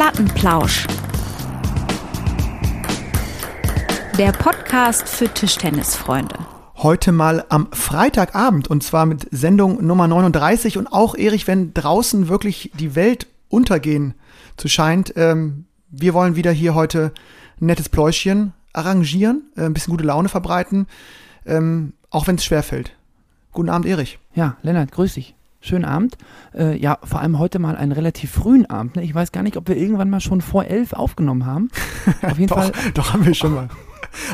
Plattenplausch. Der Podcast für Tischtennisfreunde. Heute mal am Freitagabend und zwar mit Sendung Nummer 39 und auch Erich, wenn draußen wirklich die Welt untergehen zu scheint. Ähm, wir wollen wieder hier heute ein nettes Pläuschchen arrangieren, äh, ein bisschen gute Laune verbreiten, ähm, auch wenn es schwerfällt. Guten Abend, Erich. Ja, Lennart, grüß dich. Schönen Abend. Äh, ja, vor allem heute mal einen relativ frühen Abend. Ne? Ich weiß gar nicht, ob wir irgendwann mal schon vor elf aufgenommen haben. Auf jeden doch, Fall. Doch, haben wir schon mal.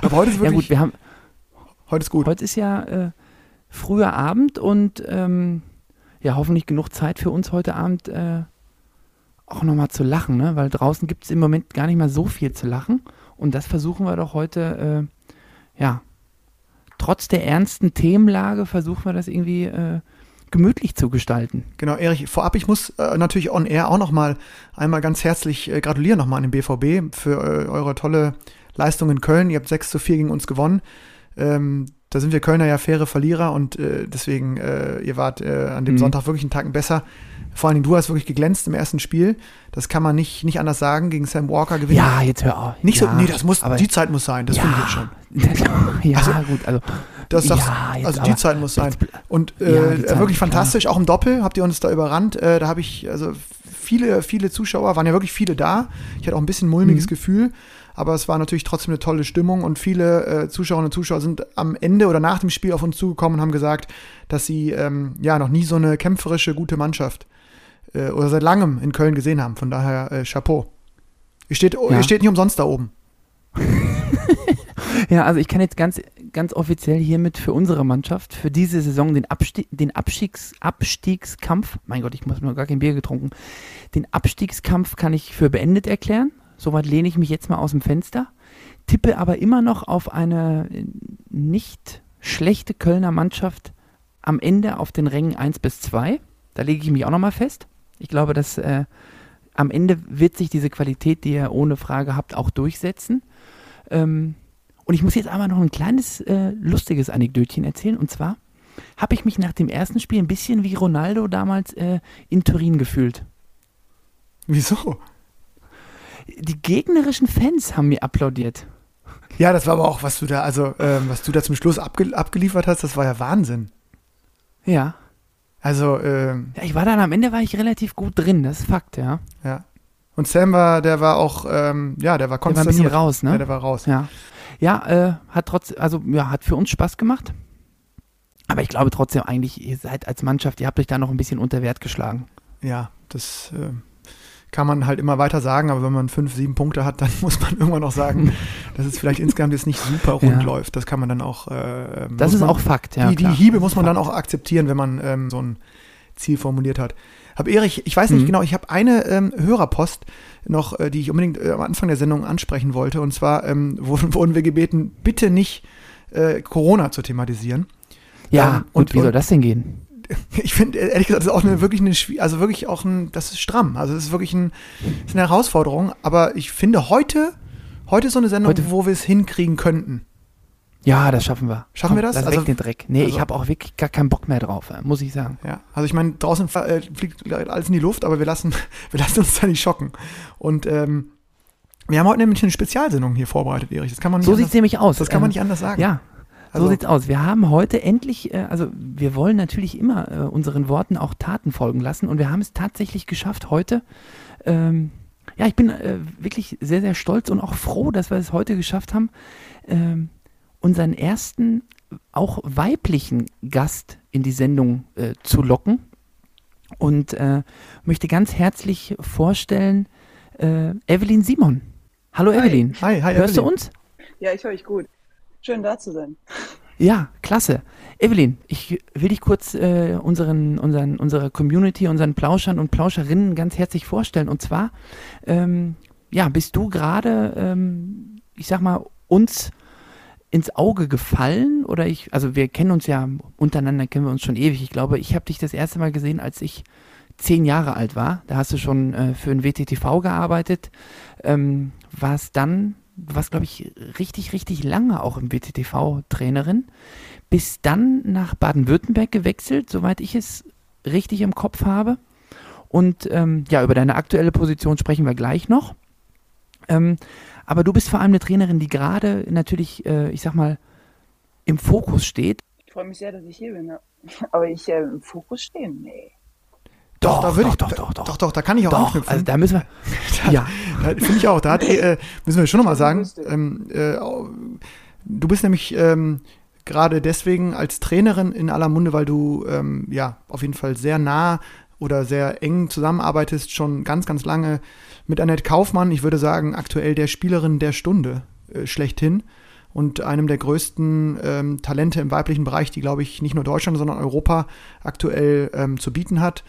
Aber heute ist wirklich. Ja, gut, wir haben. Heute ist gut. Heute ist ja äh, früher Abend und ähm, ja, hoffentlich genug Zeit für uns heute Abend äh, auch nochmal zu lachen, ne? Weil draußen gibt es im Moment gar nicht mal so viel zu lachen. Und das versuchen wir doch heute, äh, ja, trotz der ernsten Themenlage versuchen wir das irgendwie äh, gemütlich zu gestalten. Genau, Erich, vorab, ich muss äh, natürlich on air auch nochmal einmal ganz herzlich äh, gratulieren nochmal an den BVB für äh, eure tolle Leistung in Köln. Ihr habt 6 zu 4 gegen uns gewonnen. Ähm, da sind wir Kölner ja faire Verlierer und äh, deswegen, äh, ihr wart äh, an dem mhm. Sonntag wirklich einen Tag besser. Vor allen Dingen, du hast wirklich geglänzt im ersten Spiel. Das kann man nicht, nicht anders sagen. Gegen Sam Walker gewinnen. Ja, jetzt hör auf. Nicht ja, so, nee, das muss, die Zeit muss sein. Das ja, finde ich jetzt schon. ja, also, gut, also. Das sagst, ja, also die Zeit muss sein. Und äh, ja, wirklich fantastisch, klar. auch im Doppel habt ihr uns da überrannt. Äh, da habe ich, also viele, viele Zuschauer, waren ja wirklich viele da. Ich hatte auch ein bisschen mulmiges mhm. Gefühl aber es war natürlich trotzdem eine tolle Stimmung und viele äh, Zuschauerinnen und Zuschauer sind am Ende oder nach dem Spiel auf uns zugekommen und haben gesagt, dass sie ähm, ja noch nie so eine kämpferische, gute Mannschaft äh, oder seit langem in Köln gesehen haben. Von daher äh, Chapeau. Ihr steht, ja. ihr steht nicht umsonst da oben. ja, also ich kann jetzt ganz, ganz offiziell hiermit für unsere Mannschaft für diese Saison den, Abstieg, den Abstiegs, Abstiegskampf, mein Gott, ich muss mir gar kein Bier getrunken, den Abstiegskampf kann ich für beendet erklären. Soweit lehne ich mich jetzt mal aus dem Fenster, tippe aber immer noch auf eine nicht schlechte Kölner Mannschaft am Ende auf den Rängen 1 bis 2. Da lege ich mich auch nochmal fest. Ich glaube, dass äh, am Ende wird sich diese Qualität, die ihr ohne Frage habt, auch durchsetzen. Ähm, und ich muss jetzt aber noch ein kleines äh, lustiges Anekdötchen erzählen. Und zwar habe ich mich nach dem ersten Spiel ein bisschen wie Ronaldo damals äh, in Turin gefühlt. Wieso? Die gegnerischen Fans haben mir applaudiert. Ja, das war aber auch, was du da, also ähm, was du da zum Schluss abge abgeliefert hast, das war ja Wahnsinn. Ja. Also, ähm, ja, ich war dann am Ende war ich relativ gut drin, das ist Fakt, ja. Ja. Und Sam war, der war auch, ähm, ja, der war konstant. Der war ein bisschen raus, ne? Ja, der war raus. Ja. Ja, äh, hat trotzdem, also ja, hat für uns Spaß gemacht. Aber ich glaube trotzdem eigentlich, ihr seid als Mannschaft, ihr habt euch da noch ein bisschen unter Wert geschlagen. Ja, das, äh, kann man halt immer weiter sagen, aber wenn man fünf, sieben Punkte hat, dann muss man irgendwann noch sagen, dass es vielleicht insgesamt jetzt nicht super rund ja. läuft. Das kann man dann auch. Äh, das ist man, auch Fakt, ja. Die, die Hiebe muss man dann auch akzeptieren, wenn man ähm, so ein Ziel formuliert hat. Hab Erich, ich weiß nicht mhm. genau, ich habe eine ähm, Hörerpost noch, äh, die ich unbedingt äh, am Anfang der Sendung ansprechen wollte. Und zwar ähm, wurden, wurden wir gebeten, bitte nicht äh, Corona zu thematisieren. Ja, ähm, und, und wie soll das denn gehen? ich finde, ehrlich gesagt, das ist auch eine, wirklich eine, also wirklich auch ein, das ist stramm. Also es ist wirklich ein, ist eine Herausforderung. Aber ich finde, heute, heute ist so eine Sendung, heute, wo wir es hinkriegen könnten. Ja, das schaffen wir. Schaffen Komm, wir das? Das also, den Dreck. Nee, also, ich habe auch wirklich gar keinen Bock mehr drauf, äh, muss ich sagen. Ja, also ich meine, draußen äh, fliegt alles in die Luft, aber wir lassen, wir lassen uns da nicht schocken. Und ähm, wir haben heute nämlich eine Spezialsendung hier vorbereitet, Erich. Das kann man nicht so sieht es nämlich aus. Das kann man ähm, nicht anders sagen. Ja, also, so sieht's aus. Wir haben heute endlich, äh, also wir wollen natürlich immer äh, unseren Worten auch Taten folgen lassen und wir haben es tatsächlich geschafft heute. Ähm, ja, ich bin äh, wirklich sehr, sehr stolz und auch froh, dass wir es heute geschafft haben, ähm, unseren ersten, auch weiblichen Gast in die Sendung äh, zu locken. Und äh, möchte ganz herzlich vorstellen, äh, Evelyn Simon. Hallo hi. Evelyn. Hi, hi, Hörst Evelyn. du uns? Ja, ich höre euch gut. Schön da zu sein. Ja, klasse. Evelyn, ich will dich kurz äh, unseren, unseren, unserer Community, unseren Plauschern und Plauscherinnen ganz herzlich vorstellen. Und zwar, ähm, ja, bist du gerade, ähm, ich sag mal, uns ins Auge gefallen oder ich, also wir kennen uns ja untereinander, kennen wir uns schon ewig. Ich glaube, ich habe dich das erste Mal gesehen, als ich zehn Jahre alt war. Da hast du schon äh, für ein WTTV gearbeitet, ähm, warst dann warst, glaube ich, richtig, richtig lange auch im WTTV-Trainerin, bist dann nach Baden-Württemberg gewechselt, soweit ich es richtig im Kopf habe. Und ähm, ja, über deine aktuelle Position sprechen wir gleich noch. Ähm, aber du bist vor allem eine Trainerin, die gerade natürlich, äh, ich sag mal, im Fokus steht. Ich freue mich sehr, dass ich hier bin. Aber ich äh, im Fokus stehen? Nee. Doch, doch, da würde ich, doch, doch, doch, doch, doch, da kann ich auch doch, anknüpfen. Also da müssen wir, da, ja. Finde ich auch, da hat, äh, müssen wir schon nochmal sagen, ähm, äh, du bist nämlich ähm, gerade deswegen als Trainerin in aller Munde, weil du ähm, ja auf jeden Fall sehr nah oder sehr eng zusammenarbeitest, schon ganz, ganz lange mit Annette Kaufmann, ich würde sagen, aktuell der Spielerin der Stunde äh, schlechthin und einem der größten ähm, Talente im weiblichen Bereich, die, glaube ich, nicht nur Deutschland, sondern Europa aktuell ähm, zu bieten hat.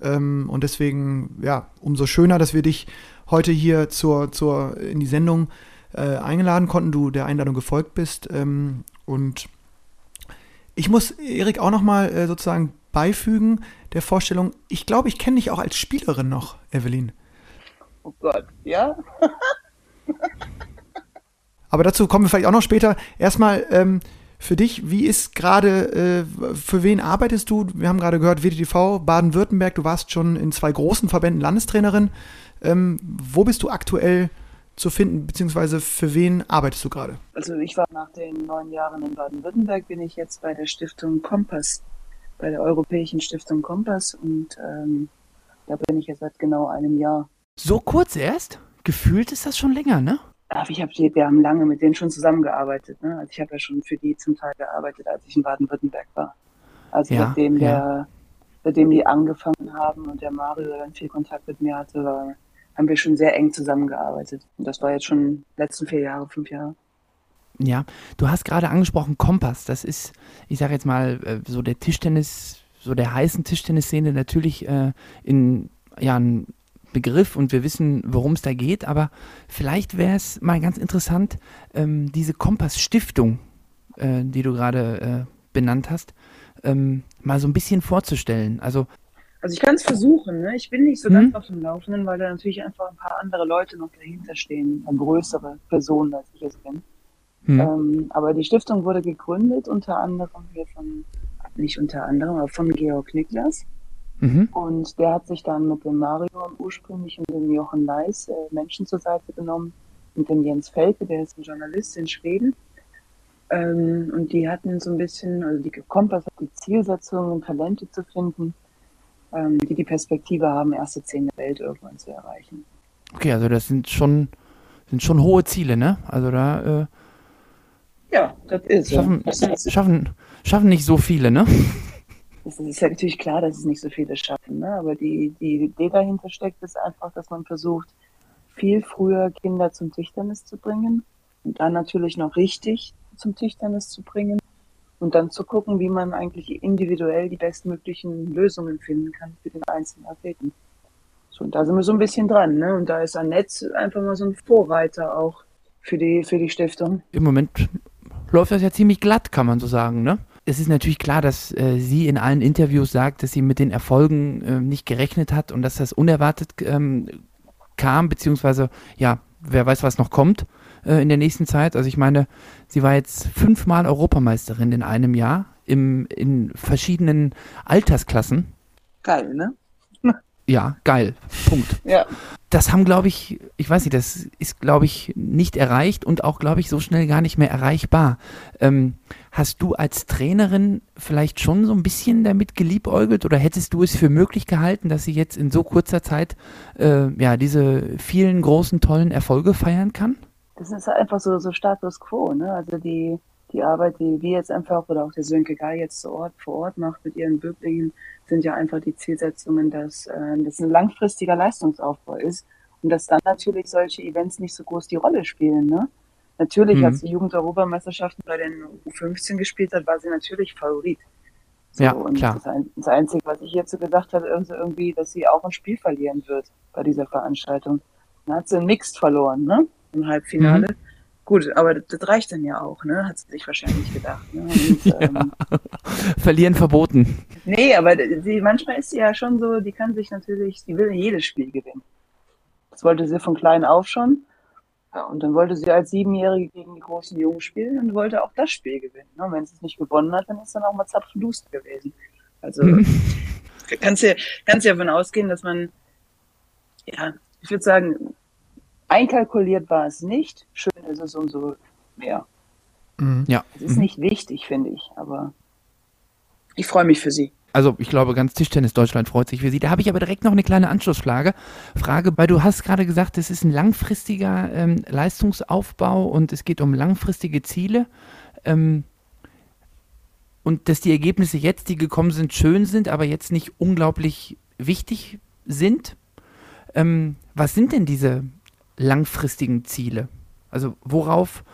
Ähm, und deswegen, ja, umso schöner, dass wir dich heute hier zur, zur, in die Sendung äh, eingeladen konnten, du der Einladung gefolgt bist. Ähm, und ich muss Erik auch nochmal äh, sozusagen beifügen der Vorstellung, ich glaube, ich kenne dich auch als Spielerin noch, Evelyn. Oh Gott, ja? Aber dazu kommen wir vielleicht auch noch später. Erstmal ähm, für dich, wie ist gerade, äh, für wen arbeitest du? Wir haben gerade gehört, WDTV, Baden-Württemberg, du warst schon in zwei großen Verbänden Landestrainerin. Ähm, wo bist du aktuell zu finden, beziehungsweise für wen arbeitest du gerade? Also ich war nach den neun Jahren in Baden-Württemberg, bin ich jetzt bei der Stiftung Kompass, bei der Europäischen Stiftung Kompass und ähm, da bin ich jetzt seit genau einem Jahr. So kurz erst? Gefühlt ist das schon länger, ne? Ach, ich hab die, wir haben lange mit denen schon zusammengearbeitet. Ne? Also ich habe ja schon für die zum Teil gearbeitet, als ich in Baden-Württemberg war. Also ja, seitdem, ja. der, seitdem die angefangen haben und der Mario dann viel Kontakt mit mir hatte, war, haben wir schon sehr eng zusammengearbeitet. Und das war jetzt schon letzten vier Jahre, fünf Jahre. Ja, du hast gerade angesprochen Kompass. Das ist, ich sage jetzt mal, äh, so der Tischtennis, so der heißen Tischtennisszene natürlich äh, in ja, ein Begriff und wir wissen, worum es da geht, aber vielleicht wäre es mal ganz interessant, ähm, diese Kompass-Stiftung, äh, die du gerade äh, benannt hast, ähm, mal so ein bisschen vorzustellen. Also, also ich kann es versuchen, ne? ich bin nicht so ganz auf dem Laufenden, weil da natürlich einfach ein paar andere Leute noch dahinter stehen, größere Personen, als ich es bin. Hm. Ähm, aber die Stiftung wurde gegründet unter anderem hier von, nicht unter anderem, aber von Georg Niklas. Mhm. Und der hat sich dann mit dem Mario ursprünglich und dem Jochen Leis äh, Menschen zur Seite genommen und dem Jens Felke, der ist ein Journalist in Schweden. Ähm, und die hatten so ein bisschen, also die Kompass hat die Zielsetzung, Talente zu finden, ähm, die die Perspektive haben, erste zehn der Welt irgendwann zu erreichen. Okay, also das sind schon, sind schon hohe Ziele, ne? Also da. Äh, ja, das ist. Schaffen, schaffen, schaffen nicht so viele, ne? Es ist ja natürlich klar, dass es nicht so viele schaffen, ne? aber die, die Idee dahinter steckt ist einfach, dass man versucht, viel früher Kinder zum Tischtennis zu bringen und dann natürlich noch richtig zum Tischtennis zu bringen und dann zu gucken, wie man eigentlich individuell die bestmöglichen Lösungen finden kann für den einzelnen Athleten. So, und da sind wir so ein bisschen dran, ne? Und da ist ein Netz einfach mal so ein Vorreiter auch für die, für die Stiftung. Im Moment läuft das ja ziemlich glatt, kann man so sagen, ne? Es ist natürlich klar, dass äh, sie in allen Interviews sagt, dass sie mit den Erfolgen äh, nicht gerechnet hat und dass das unerwartet ähm, kam, beziehungsweise, ja, wer weiß, was noch kommt äh, in der nächsten Zeit. Also ich meine, sie war jetzt fünfmal Europameisterin in einem Jahr im, in verschiedenen Altersklassen. Geil, ne? Ja, geil. Punkt. Ja. Das haben, glaube ich, ich weiß nicht, das ist, glaube ich, nicht erreicht und auch, glaube ich, so schnell gar nicht mehr erreichbar. Ähm, hast du als Trainerin vielleicht schon so ein bisschen damit geliebäugelt oder hättest du es für möglich gehalten, dass sie jetzt in so kurzer Zeit äh, ja diese vielen großen, tollen Erfolge feiern kann? Das ist einfach so, so Status quo, ne? Also die, die Arbeit, die wir jetzt einfach oder auch der Sönke Geil jetzt vor Ort, vor Ort macht mit ihren Böblingen, sind ja einfach die Zielsetzungen, dass äh, das ein langfristiger Leistungsaufbau ist und dass dann natürlich solche Events nicht so groß die Rolle spielen. Ne? Natürlich, mhm. als die Jugend-Europameisterschaften bei den U15 gespielt hat, war sie natürlich Favorit. So, ja, und klar. Das, das, Einzige, was ich hierzu gesagt habe, ist irgendwie, dass sie auch ein Spiel verlieren wird bei dieser Veranstaltung. Dann hat sie ein Mixed verloren, ne? Im Halbfinale. Mhm. Gut, aber das, reicht dann ja auch, ne? Hat sie sich wahrscheinlich gedacht. Ne? Und, ja. ähm, Verlieren verboten. Nee, aber sie, manchmal ist sie ja schon so, die kann sich natürlich, die will jedes Spiel gewinnen. Das wollte sie von klein auf schon. Ja, und dann wollte sie als Siebenjährige gegen die großen Jungen spielen und wollte auch das Spiel gewinnen. Ne? Und wenn sie es nicht gewonnen hat, dann ist dann auch mal Zapfenduster gewesen. Also kannst ja, kannst ja davon ausgehen, dass man, ja, ich würde sagen, einkalkuliert war es nicht. Schön ist es umso mehr. Mhm. Ja. Es ist mhm. nicht wichtig, finde ich, aber ich freue mich für Sie. Also ich glaube, ganz Tischtennis Deutschland freut sich für Sie. Da habe ich aber direkt noch eine kleine Anschlussfrage, Frage, weil du hast gerade gesagt, es ist ein langfristiger ähm, Leistungsaufbau und es geht um langfristige Ziele. Ähm, und dass die Ergebnisse jetzt, die gekommen sind, schön sind, aber jetzt nicht unglaublich wichtig sind. Ähm, was sind denn diese langfristigen Ziele? Also worauf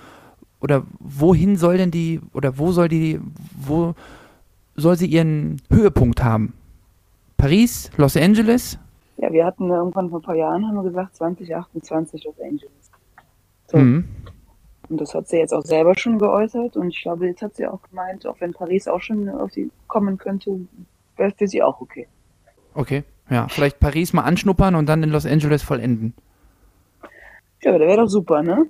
oder wohin soll denn die oder wo soll die, wo soll sie ihren Höhepunkt haben? Paris, Los Angeles? Ja, wir hatten irgendwann vor ein paar Jahren, haben wir gesagt, 2028 Los Angeles. So. Mhm. Und das hat sie jetzt auch selber schon geäußert und ich glaube, jetzt hat sie auch gemeint, auch wenn Paris auch schon auf sie kommen könnte, wäre für sie auch okay. Okay, ja, vielleicht Paris mal anschnuppern und dann in Los Angeles vollenden. Ja, aber der wäre doch super, ne?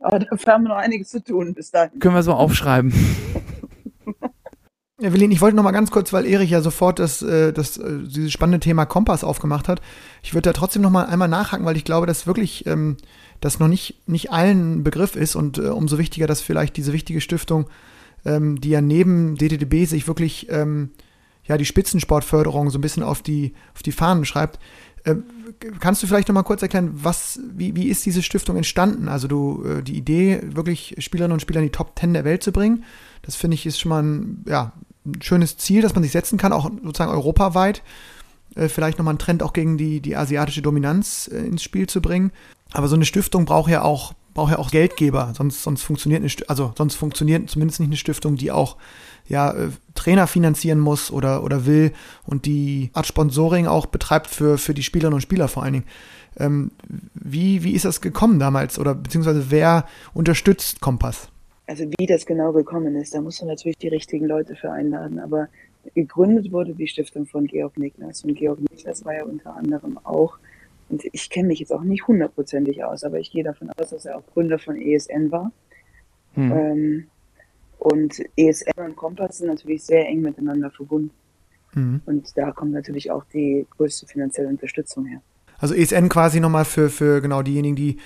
Aber dafür haben wir noch einiges zu tun bis dahin. Können wir so aufschreiben. Evelyn, ich wollte noch mal ganz kurz, weil Erich ja sofort das, äh, das, äh, dieses spannende Thema Kompass aufgemacht hat. Ich würde da trotzdem noch mal einmal nachhaken, weil ich glaube, dass wirklich ähm, das noch nicht, nicht allen Begriff ist und äh, umso wichtiger, dass vielleicht diese wichtige Stiftung, ähm, die ja neben DDDB sich wirklich ähm, ja die Spitzensportförderung so ein bisschen auf die, auf die Fahnen schreibt. Äh, kannst du vielleicht noch mal kurz erklären, was, wie, wie ist diese Stiftung entstanden? Also du, äh, die Idee, wirklich Spielerinnen und Spieler in die Top Ten der Welt zu bringen, das finde ich ist schon mal ein, ja, ein schönes Ziel, das man sich setzen kann, auch sozusagen europaweit. Äh, vielleicht nochmal einen Trend auch gegen die, die asiatische Dominanz äh, ins Spiel zu bringen. Aber so eine Stiftung braucht ja auch, braucht ja auch Geldgeber, sonst, sonst funktioniert eine, also sonst funktioniert zumindest nicht eine Stiftung, die auch ja, äh, Trainer finanzieren muss oder, oder will und die Art Sponsoring auch betreibt für, für die Spielerinnen und Spieler vor allen Dingen. Ähm, wie, wie ist das gekommen damals oder beziehungsweise wer unterstützt Kompass? Also wie das genau gekommen ist, da musst du natürlich die richtigen Leute für einladen, aber gegründet wurde die Stiftung von Georg Niklas und Georg Niklas war ja unter anderem auch, und ich kenne mich jetzt auch nicht hundertprozentig aus, aber ich gehe davon aus, dass er auch Gründer von ESN war. Hm. Ähm, und ESN und Kompass sind natürlich sehr eng miteinander verbunden. Mhm. Und da kommt natürlich auch die größte finanzielle Unterstützung her. Also ESN quasi nochmal für, für genau diejenigen, die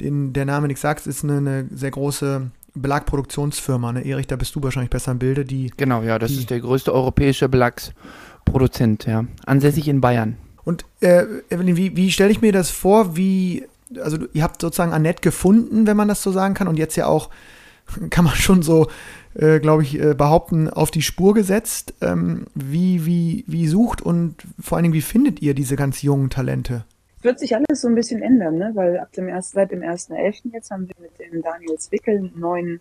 den der Name nichts sagt, ist eine, eine sehr große Belagproduktionsfirma. Ne? Erich, da bist du wahrscheinlich besser im Bilde. Die, genau, ja, das ist der größte europäische Belagsproduzent, ja. Ansässig in Bayern. Und äh, Evelyn, wie, wie stelle ich mir das vor? Wie, also ihr habt sozusagen Annette gefunden, wenn man das so sagen kann, und jetzt ja auch, kann man schon so, äh, glaube ich, äh, behaupten, auf die Spur gesetzt. Ähm, wie, wie, wie sucht und vor allen Dingen, wie findet ihr diese ganz jungen Talente? Wird sich alles so ein bisschen ändern, ne? weil ab dem ersten, seit dem 1.11. jetzt haben wir mit dem Daniel Zwickel einen neuen,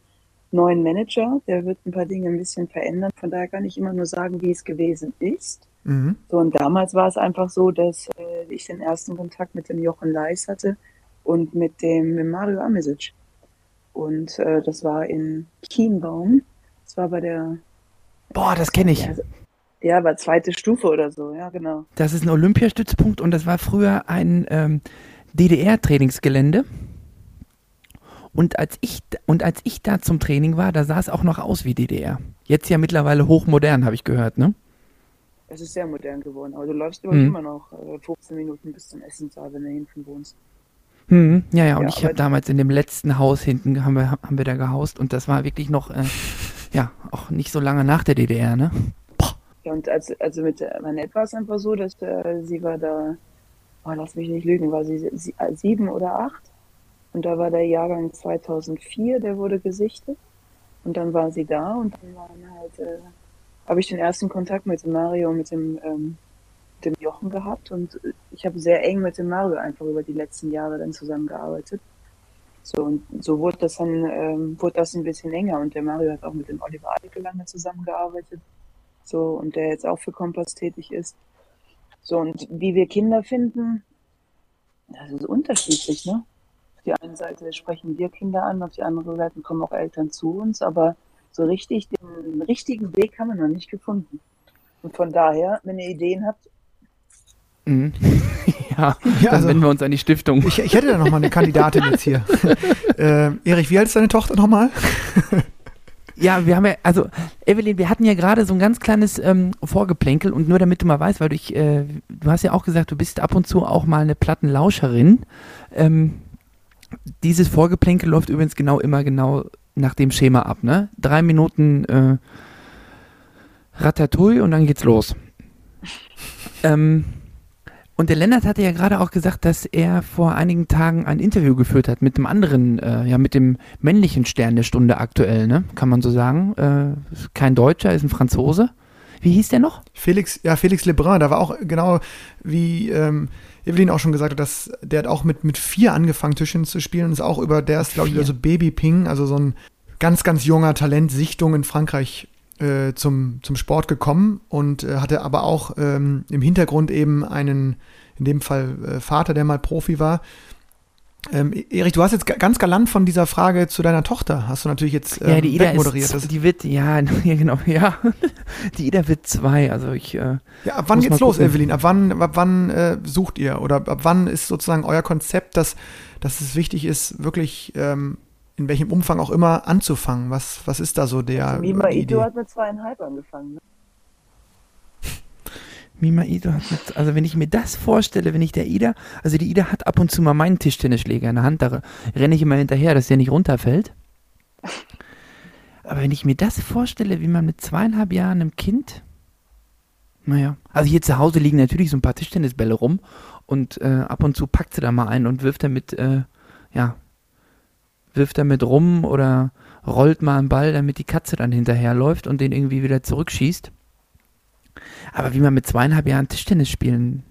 neuen Manager, der wird ein paar Dinge ein bisschen verändern. Von daher kann ich immer nur sagen, wie es gewesen ist. Mhm. So, und damals war es einfach so, dass äh, ich den ersten Kontakt mit dem Jochen Leis hatte und mit dem mit Mario Amesic. Und äh, das war in Kienbaum. Das war bei der. Boah, das kenne ich. Also, ja, aber zweite Stufe oder so, ja, genau. Das ist ein Olympiastützpunkt und das war früher ein ähm, DDR-Trainingsgelände. Und als, ich, und als ich da zum Training war, da sah es auch noch aus wie DDR. Jetzt ja mittlerweile hochmodern, habe ich gehört, ne? Es ist sehr modern geworden, aber du läufst mhm. immer noch äh, 15 Minuten bis zum Essenssaal, wenn du hinten wohnst. Hm, ja, ja, und ja, ich habe damals in dem letzten Haus hinten, haben wir, haben wir da gehaust und das war wirklich noch, äh, ja, auch nicht so lange nach der DDR, ne? Ja, und als, also mit Manette war es einfach so, dass äh, sie war da, oh, lass mich nicht lügen, war sie, sie äh, sieben oder acht. Und da war der Jahrgang 2004, der wurde gesichtet. Und dann war sie da und dann waren halt, äh, habe ich den ersten Kontakt mit dem Mario und mit dem, ähm, dem Jochen gehabt. Und ich habe sehr eng mit dem Mario einfach über die letzten Jahre dann zusammengearbeitet. So, und so wurde das dann, ähm, wurde das ein bisschen enger. Und der Mario hat auch mit dem Oliver Adeke lange zusammengearbeitet so und der jetzt auch für Kompass tätig ist. So und wie wir Kinder finden, das ist unterschiedlich, ne? Auf die eine Seite sprechen wir Kinder an, auf die andere Seite kommen auch Eltern zu uns, aber so richtig den richtigen Weg haben wir noch nicht gefunden. Und von daher, wenn ihr Ideen habt, Mhm. Ja, ja also, wenden wir uns an die Stiftung. Ich, ich hätte da noch mal eine Kandidatin jetzt hier. äh, Erich, wie alt ist deine Tochter nochmal? Ja, wir haben ja, also Evelyn, wir hatten ja gerade so ein ganz kleines ähm, Vorgeplänkel und nur damit du mal weißt, weil du, ich, äh, du hast ja auch gesagt, du bist ab und zu auch mal eine Plattenlauscherin. Ähm, dieses Vorgeplänkel läuft übrigens genau immer genau nach dem Schema ab, ne? Drei Minuten äh, Ratatouille und dann geht's los. ähm, und der Lennart hatte ja gerade auch gesagt, dass er vor einigen Tagen ein Interview geführt hat mit dem anderen, äh, ja, mit dem männlichen Stern der Stunde aktuell, ne? Kann man so sagen. Äh, kein Deutscher, ist ein Franzose. Wie hieß der noch? Felix, ja, Felix Lebrun, da war auch genau wie ähm, Evelyn auch schon gesagt hat, dass der hat auch mit, mit vier angefangen, Tischchen zu spielen und ist auch über, der ist, glaube ich, so Baby Ping, also so ein ganz, ganz junger Talent, Sichtung in Frankreich äh, zum, zum Sport gekommen und äh, hatte aber auch ähm, im Hintergrund eben einen, in dem Fall äh, Vater, der mal Profi war. Ähm, Erich, du hast jetzt ganz galant von dieser Frage zu deiner Tochter, hast du natürlich jetzt ähm, ja, die Ida moderiert. Ist, die wird, ja, genau, ja. Die Ida wird zwei, also ich. Äh, ja, ab wann geht's los, gucken. Evelyn? Ab wann, ab wann äh, sucht ihr? Oder ab wann ist sozusagen euer Konzept, dass, dass es wichtig ist, wirklich ähm, in welchem Umfang auch immer anzufangen? Was, was ist da so der. Also Mima Ito hat mit zweieinhalb angefangen. Ne? Mima Ito hat mit, also wenn ich mir das vorstelle, wenn ich der Ida, also die Ida hat ab und zu mal meinen Tischtennisschläger in der Hand, da renne ich immer hinterher, dass der nicht runterfällt. Aber wenn ich mir das vorstelle, wie man mit zweieinhalb Jahren einem Kind, naja, also hier zu Hause liegen natürlich so ein paar Tischtennisbälle rum und äh, ab und zu packt sie da mal ein und wirft damit, äh, ja, wirft damit rum oder rollt mal einen Ball, damit die Katze dann hinterherläuft und den irgendwie wieder zurückschießt. Aber wie man mit zweieinhalb Jahren Tischtennis spielen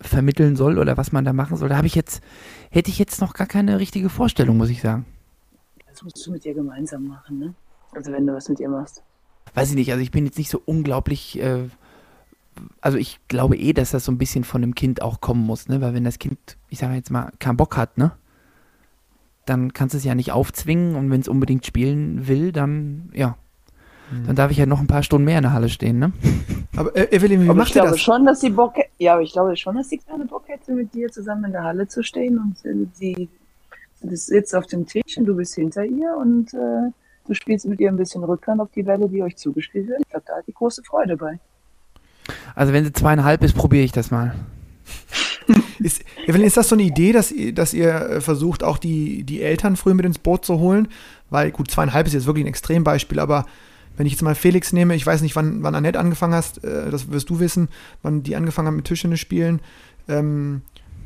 vermitteln soll oder was man da machen soll, da habe ich jetzt, hätte ich jetzt noch gar keine richtige Vorstellung, muss ich sagen. Das musst du mit ihr gemeinsam machen, ne? Also wenn du was mit ihr machst. Weiß ich nicht, also ich bin jetzt nicht so unglaublich, äh, also ich glaube eh, dass das so ein bisschen von dem Kind auch kommen muss, ne? Weil wenn das Kind, ich sage jetzt mal, keinen Bock hat, ne? Dann kannst du es ja nicht aufzwingen und wenn es unbedingt spielen will, dann ja. Mhm. Dann darf ich ja noch ein paar Stunden mehr in der Halle stehen, ne? Aber äh, Evelyn, wie aber macht ich glaube das? schon, dass sie Bock ja, aber ich glaube schon, dass sie keine Bock hätte, mit dir zusammen in der Halle zu stehen und sie, sie sitzt auf dem Tisch und du bist hinter ihr und äh, du spielst mit ihr ein bisschen Rückhand auf die Welle, die euch zugespielt wird. Ich glaube, da hat die große Freude bei. Also wenn sie zweieinhalb ist, probiere ich das mal. Ist, Evelyn, ist das so eine Idee, dass, dass ihr äh, versucht, auch die, die Eltern früh mit ins Boot zu holen? Weil, gut, zweieinhalb ist jetzt wirklich ein Extrembeispiel, aber wenn ich jetzt mal Felix nehme, ich weiß nicht, wann, wann Annette angefangen hast, äh, das wirst du wissen, wann die angefangen haben mit Tischtennis spielen. Ähm,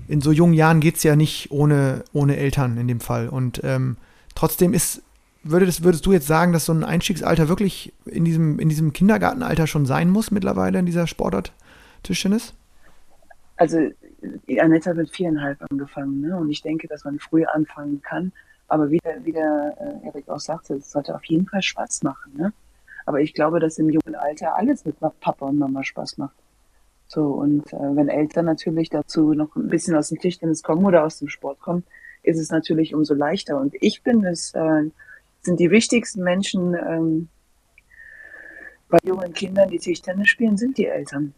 in so jungen Jahren geht es ja nicht ohne, ohne Eltern in dem Fall. Und ähm, trotzdem ist, würdest, würdest du jetzt sagen, dass so ein Einstiegsalter wirklich in diesem, in diesem Kindergartenalter schon sein muss mittlerweile in dieser Sportart Tischtennis? Also Annette hat mit viereinhalb angefangen, ne? Und ich denke, dass man früh anfangen kann. Aber wie der, wie der äh, Erik auch sagte, es sollte auf jeden Fall Spaß machen, ne? Aber ich glaube, dass im jungen Alter alles mit Papa und Mama Spaß macht. So, und äh, wenn Eltern natürlich dazu noch ein bisschen aus dem Tischtennis kommen oder aus dem Sport kommen, ist es natürlich umso leichter. Und ich bin es, äh, sind die wichtigsten Menschen ähm, bei jungen Kindern, die Tischtennis spielen, sind die Eltern.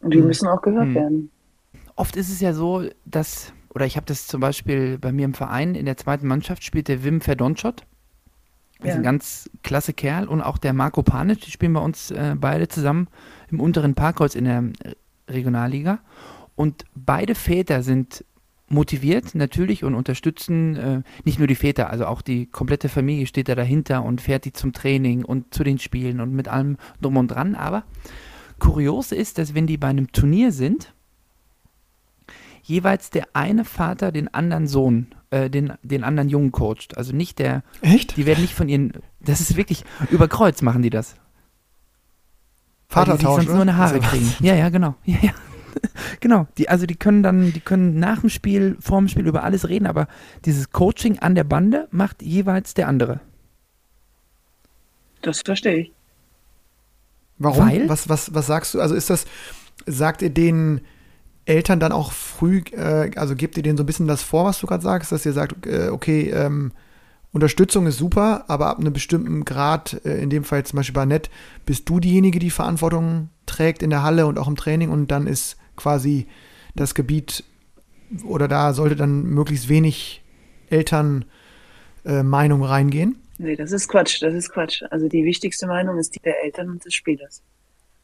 Und die hm. müssen auch gehört hm. werden oft ist es ja so, dass, oder ich habe das zum Beispiel bei mir im Verein, in der zweiten Mannschaft spielt der Wim Verdonschott. Das ja. ist ein ganz klasse Kerl und auch der Marco Panic, die spielen bei uns äh, beide zusammen im unteren Parkhaus in der Regionalliga. Und beide Väter sind motiviert natürlich und unterstützen äh, nicht nur die Väter, also auch die komplette Familie steht da dahinter und fährt die zum Training und zu den Spielen und mit allem drum und dran. Aber kurios ist, dass wenn die bei einem Turnier sind, jeweils der eine Vater den anderen Sohn, äh, den, den anderen Jungen coacht. Also nicht der. Echt? Die werden nicht von ihren. Das ist wirklich. Über Kreuz machen die das. Vatertausch. Die sonst nur eine Haare also kriegen. Ja, ja, genau. Ja, ja. genau. Die, also die können dann, die können nach dem Spiel, vor dem Spiel über alles reden, aber dieses Coaching an der Bande macht jeweils der andere. Das verstehe ich. Warum? Weil? Was, was, was sagst du? Also ist das, sagt ihr denen, Eltern dann auch früh, äh, also gebt ihr denen so ein bisschen das vor, was du gerade sagst, dass ihr sagt, äh, okay, ähm, Unterstützung ist super, aber ab einem bestimmten Grad, äh, in dem Fall zum Beispiel bei Net, bist du diejenige, die Verantwortung trägt in der Halle und auch im Training und dann ist quasi das Gebiet oder da sollte dann möglichst wenig Elternmeinung äh, reingehen. Nee, das ist Quatsch, das ist Quatsch. Also die wichtigste Meinung ist die der Eltern und des Spielers.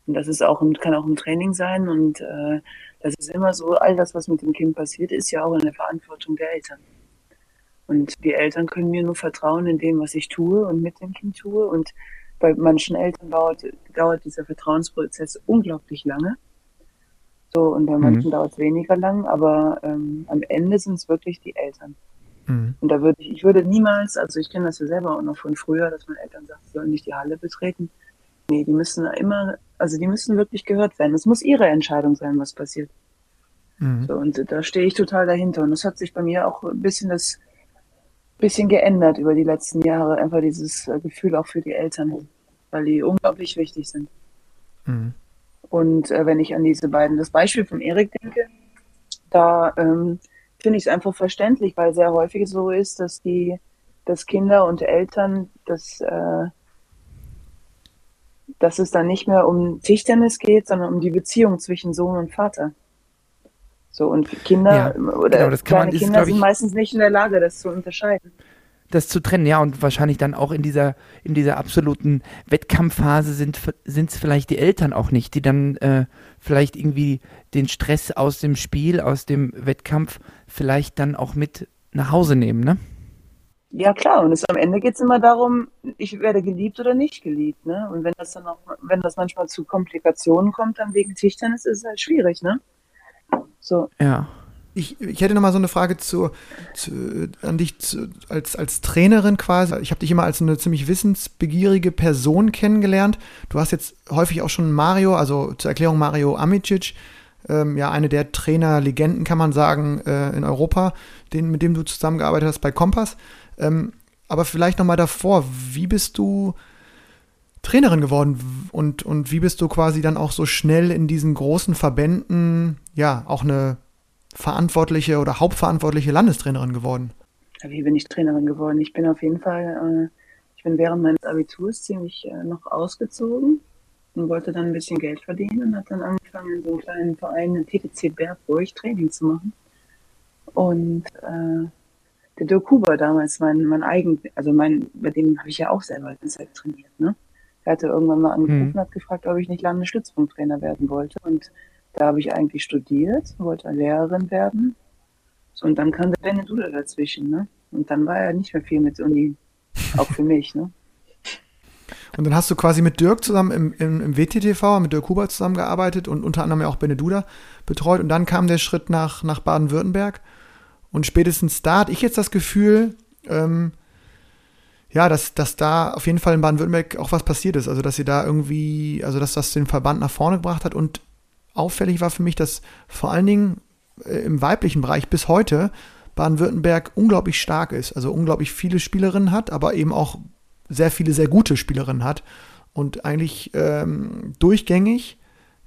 Und das ist auch, kann auch im Training sein und äh, das ist immer so, all das, was mit dem Kind passiert, ist ja auch in der Verantwortung der Eltern. Und die Eltern können mir nur vertrauen in dem, was ich tue und mit dem Kind tue. Und bei manchen Eltern dauert, dauert dieser Vertrauensprozess unglaublich lange. So, und bei manchen mhm. dauert es weniger lang, aber ähm, am Ende sind es wirklich die Eltern. Mhm. Und da würde ich, ich würde niemals, also ich kenne das ja selber auch noch von früher, dass meine Eltern sagen, sie sollen nicht die Halle betreten. Nee, die müssen immer, also die müssen wirklich gehört werden. Es muss ihre Entscheidung sein, was passiert. Mhm. So, und da stehe ich total dahinter. Und es hat sich bei mir auch ein bisschen das bisschen geändert über die letzten Jahre. Einfach dieses äh, Gefühl auch für die Eltern, weil die unglaublich wichtig sind. Mhm. Und äh, wenn ich an diese beiden, das Beispiel von Erik denke, da ähm, finde ich es einfach verständlich, weil sehr häufig so ist, dass die, dass Kinder und Eltern, dass, äh, dass es dann nicht mehr um Tischtennis geht, sondern um die Beziehung zwischen Sohn und Vater. So, und Kinder ja, oder genau, kleine man, Kinder ist, sind meistens nicht in der Lage, das zu unterscheiden das zu trennen, ja, und wahrscheinlich dann auch in dieser, in dieser absoluten Wettkampfphase sind es vielleicht die Eltern auch nicht, die dann äh, vielleicht irgendwie den Stress aus dem Spiel, aus dem Wettkampf vielleicht dann auch mit nach Hause nehmen, ne? Ja, klar, und es, am Ende geht es immer darum, ich werde geliebt oder nicht geliebt, ne? Und wenn das dann auch, wenn das manchmal zu Komplikationen kommt, dann wegen Tischtennis, ist es halt schwierig, ne? So. Ja ich, ich hätte noch mal so eine Frage zu, zu an dich zu, als, als Trainerin quasi. Ich habe dich immer als eine ziemlich wissensbegierige Person kennengelernt. Du hast jetzt häufig auch schon Mario, also zur Erklärung Mario Amicic, ähm, ja eine der Trainerlegenden kann man sagen äh, in Europa, den, mit dem du zusammengearbeitet hast bei Kompass. Ähm, aber vielleicht noch mal davor, wie bist du Trainerin geworden und, und wie bist du quasi dann auch so schnell in diesen großen Verbänden, ja, auch eine verantwortliche oder hauptverantwortliche Landestrainerin geworden? Wie bin ich Trainerin geworden? Ich bin auf jeden Fall, äh, ich bin während meines Abiturs ziemlich äh, noch ausgezogen und wollte dann ein bisschen Geld verdienen und habe dann angefangen, in so einem kleinen Verein, in TTC Bergburg, Training zu machen. Und äh, der Dirk Huber damals, mein, mein eigen, also mein, bei dem habe ich ja auch selber eine Zeit trainiert, ne? Er hatte irgendwann mal angerufen und mhm. hat gefragt, ob ich nicht Landesstützpunkttrainer werden wollte. Und da habe ich eigentlich studiert, wollte Lehrerin werden. So, und dann kam der Beneduda dazwischen, ne? Und dann war ja nicht mehr viel mit Uni, auch für mich, ne? Und dann hast du quasi mit Dirk zusammen im, im, im WTTV, mit Dirk Huber zusammengearbeitet und unter anderem ja auch Beneduda betreut. Und dann kam der Schritt nach, nach Baden-Württemberg. Und spätestens da hatte ich jetzt das Gefühl, ähm, ja, dass, dass da auf jeden Fall in Baden-Württemberg auch was passiert ist. Also, dass sie da irgendwie, also, dass das den Verband nach vorne gebracht hat und auffällig war für mich, dass vor allen Dingen äh, im weiblichen Bereich bis heute Baden-Württemberg unglaublich stark ist. Also unglaublich viele Spielerinnen hat, aber eben auch sehr viele sehr gute Spielerinnen hat und eigentlich ähm, durchgängig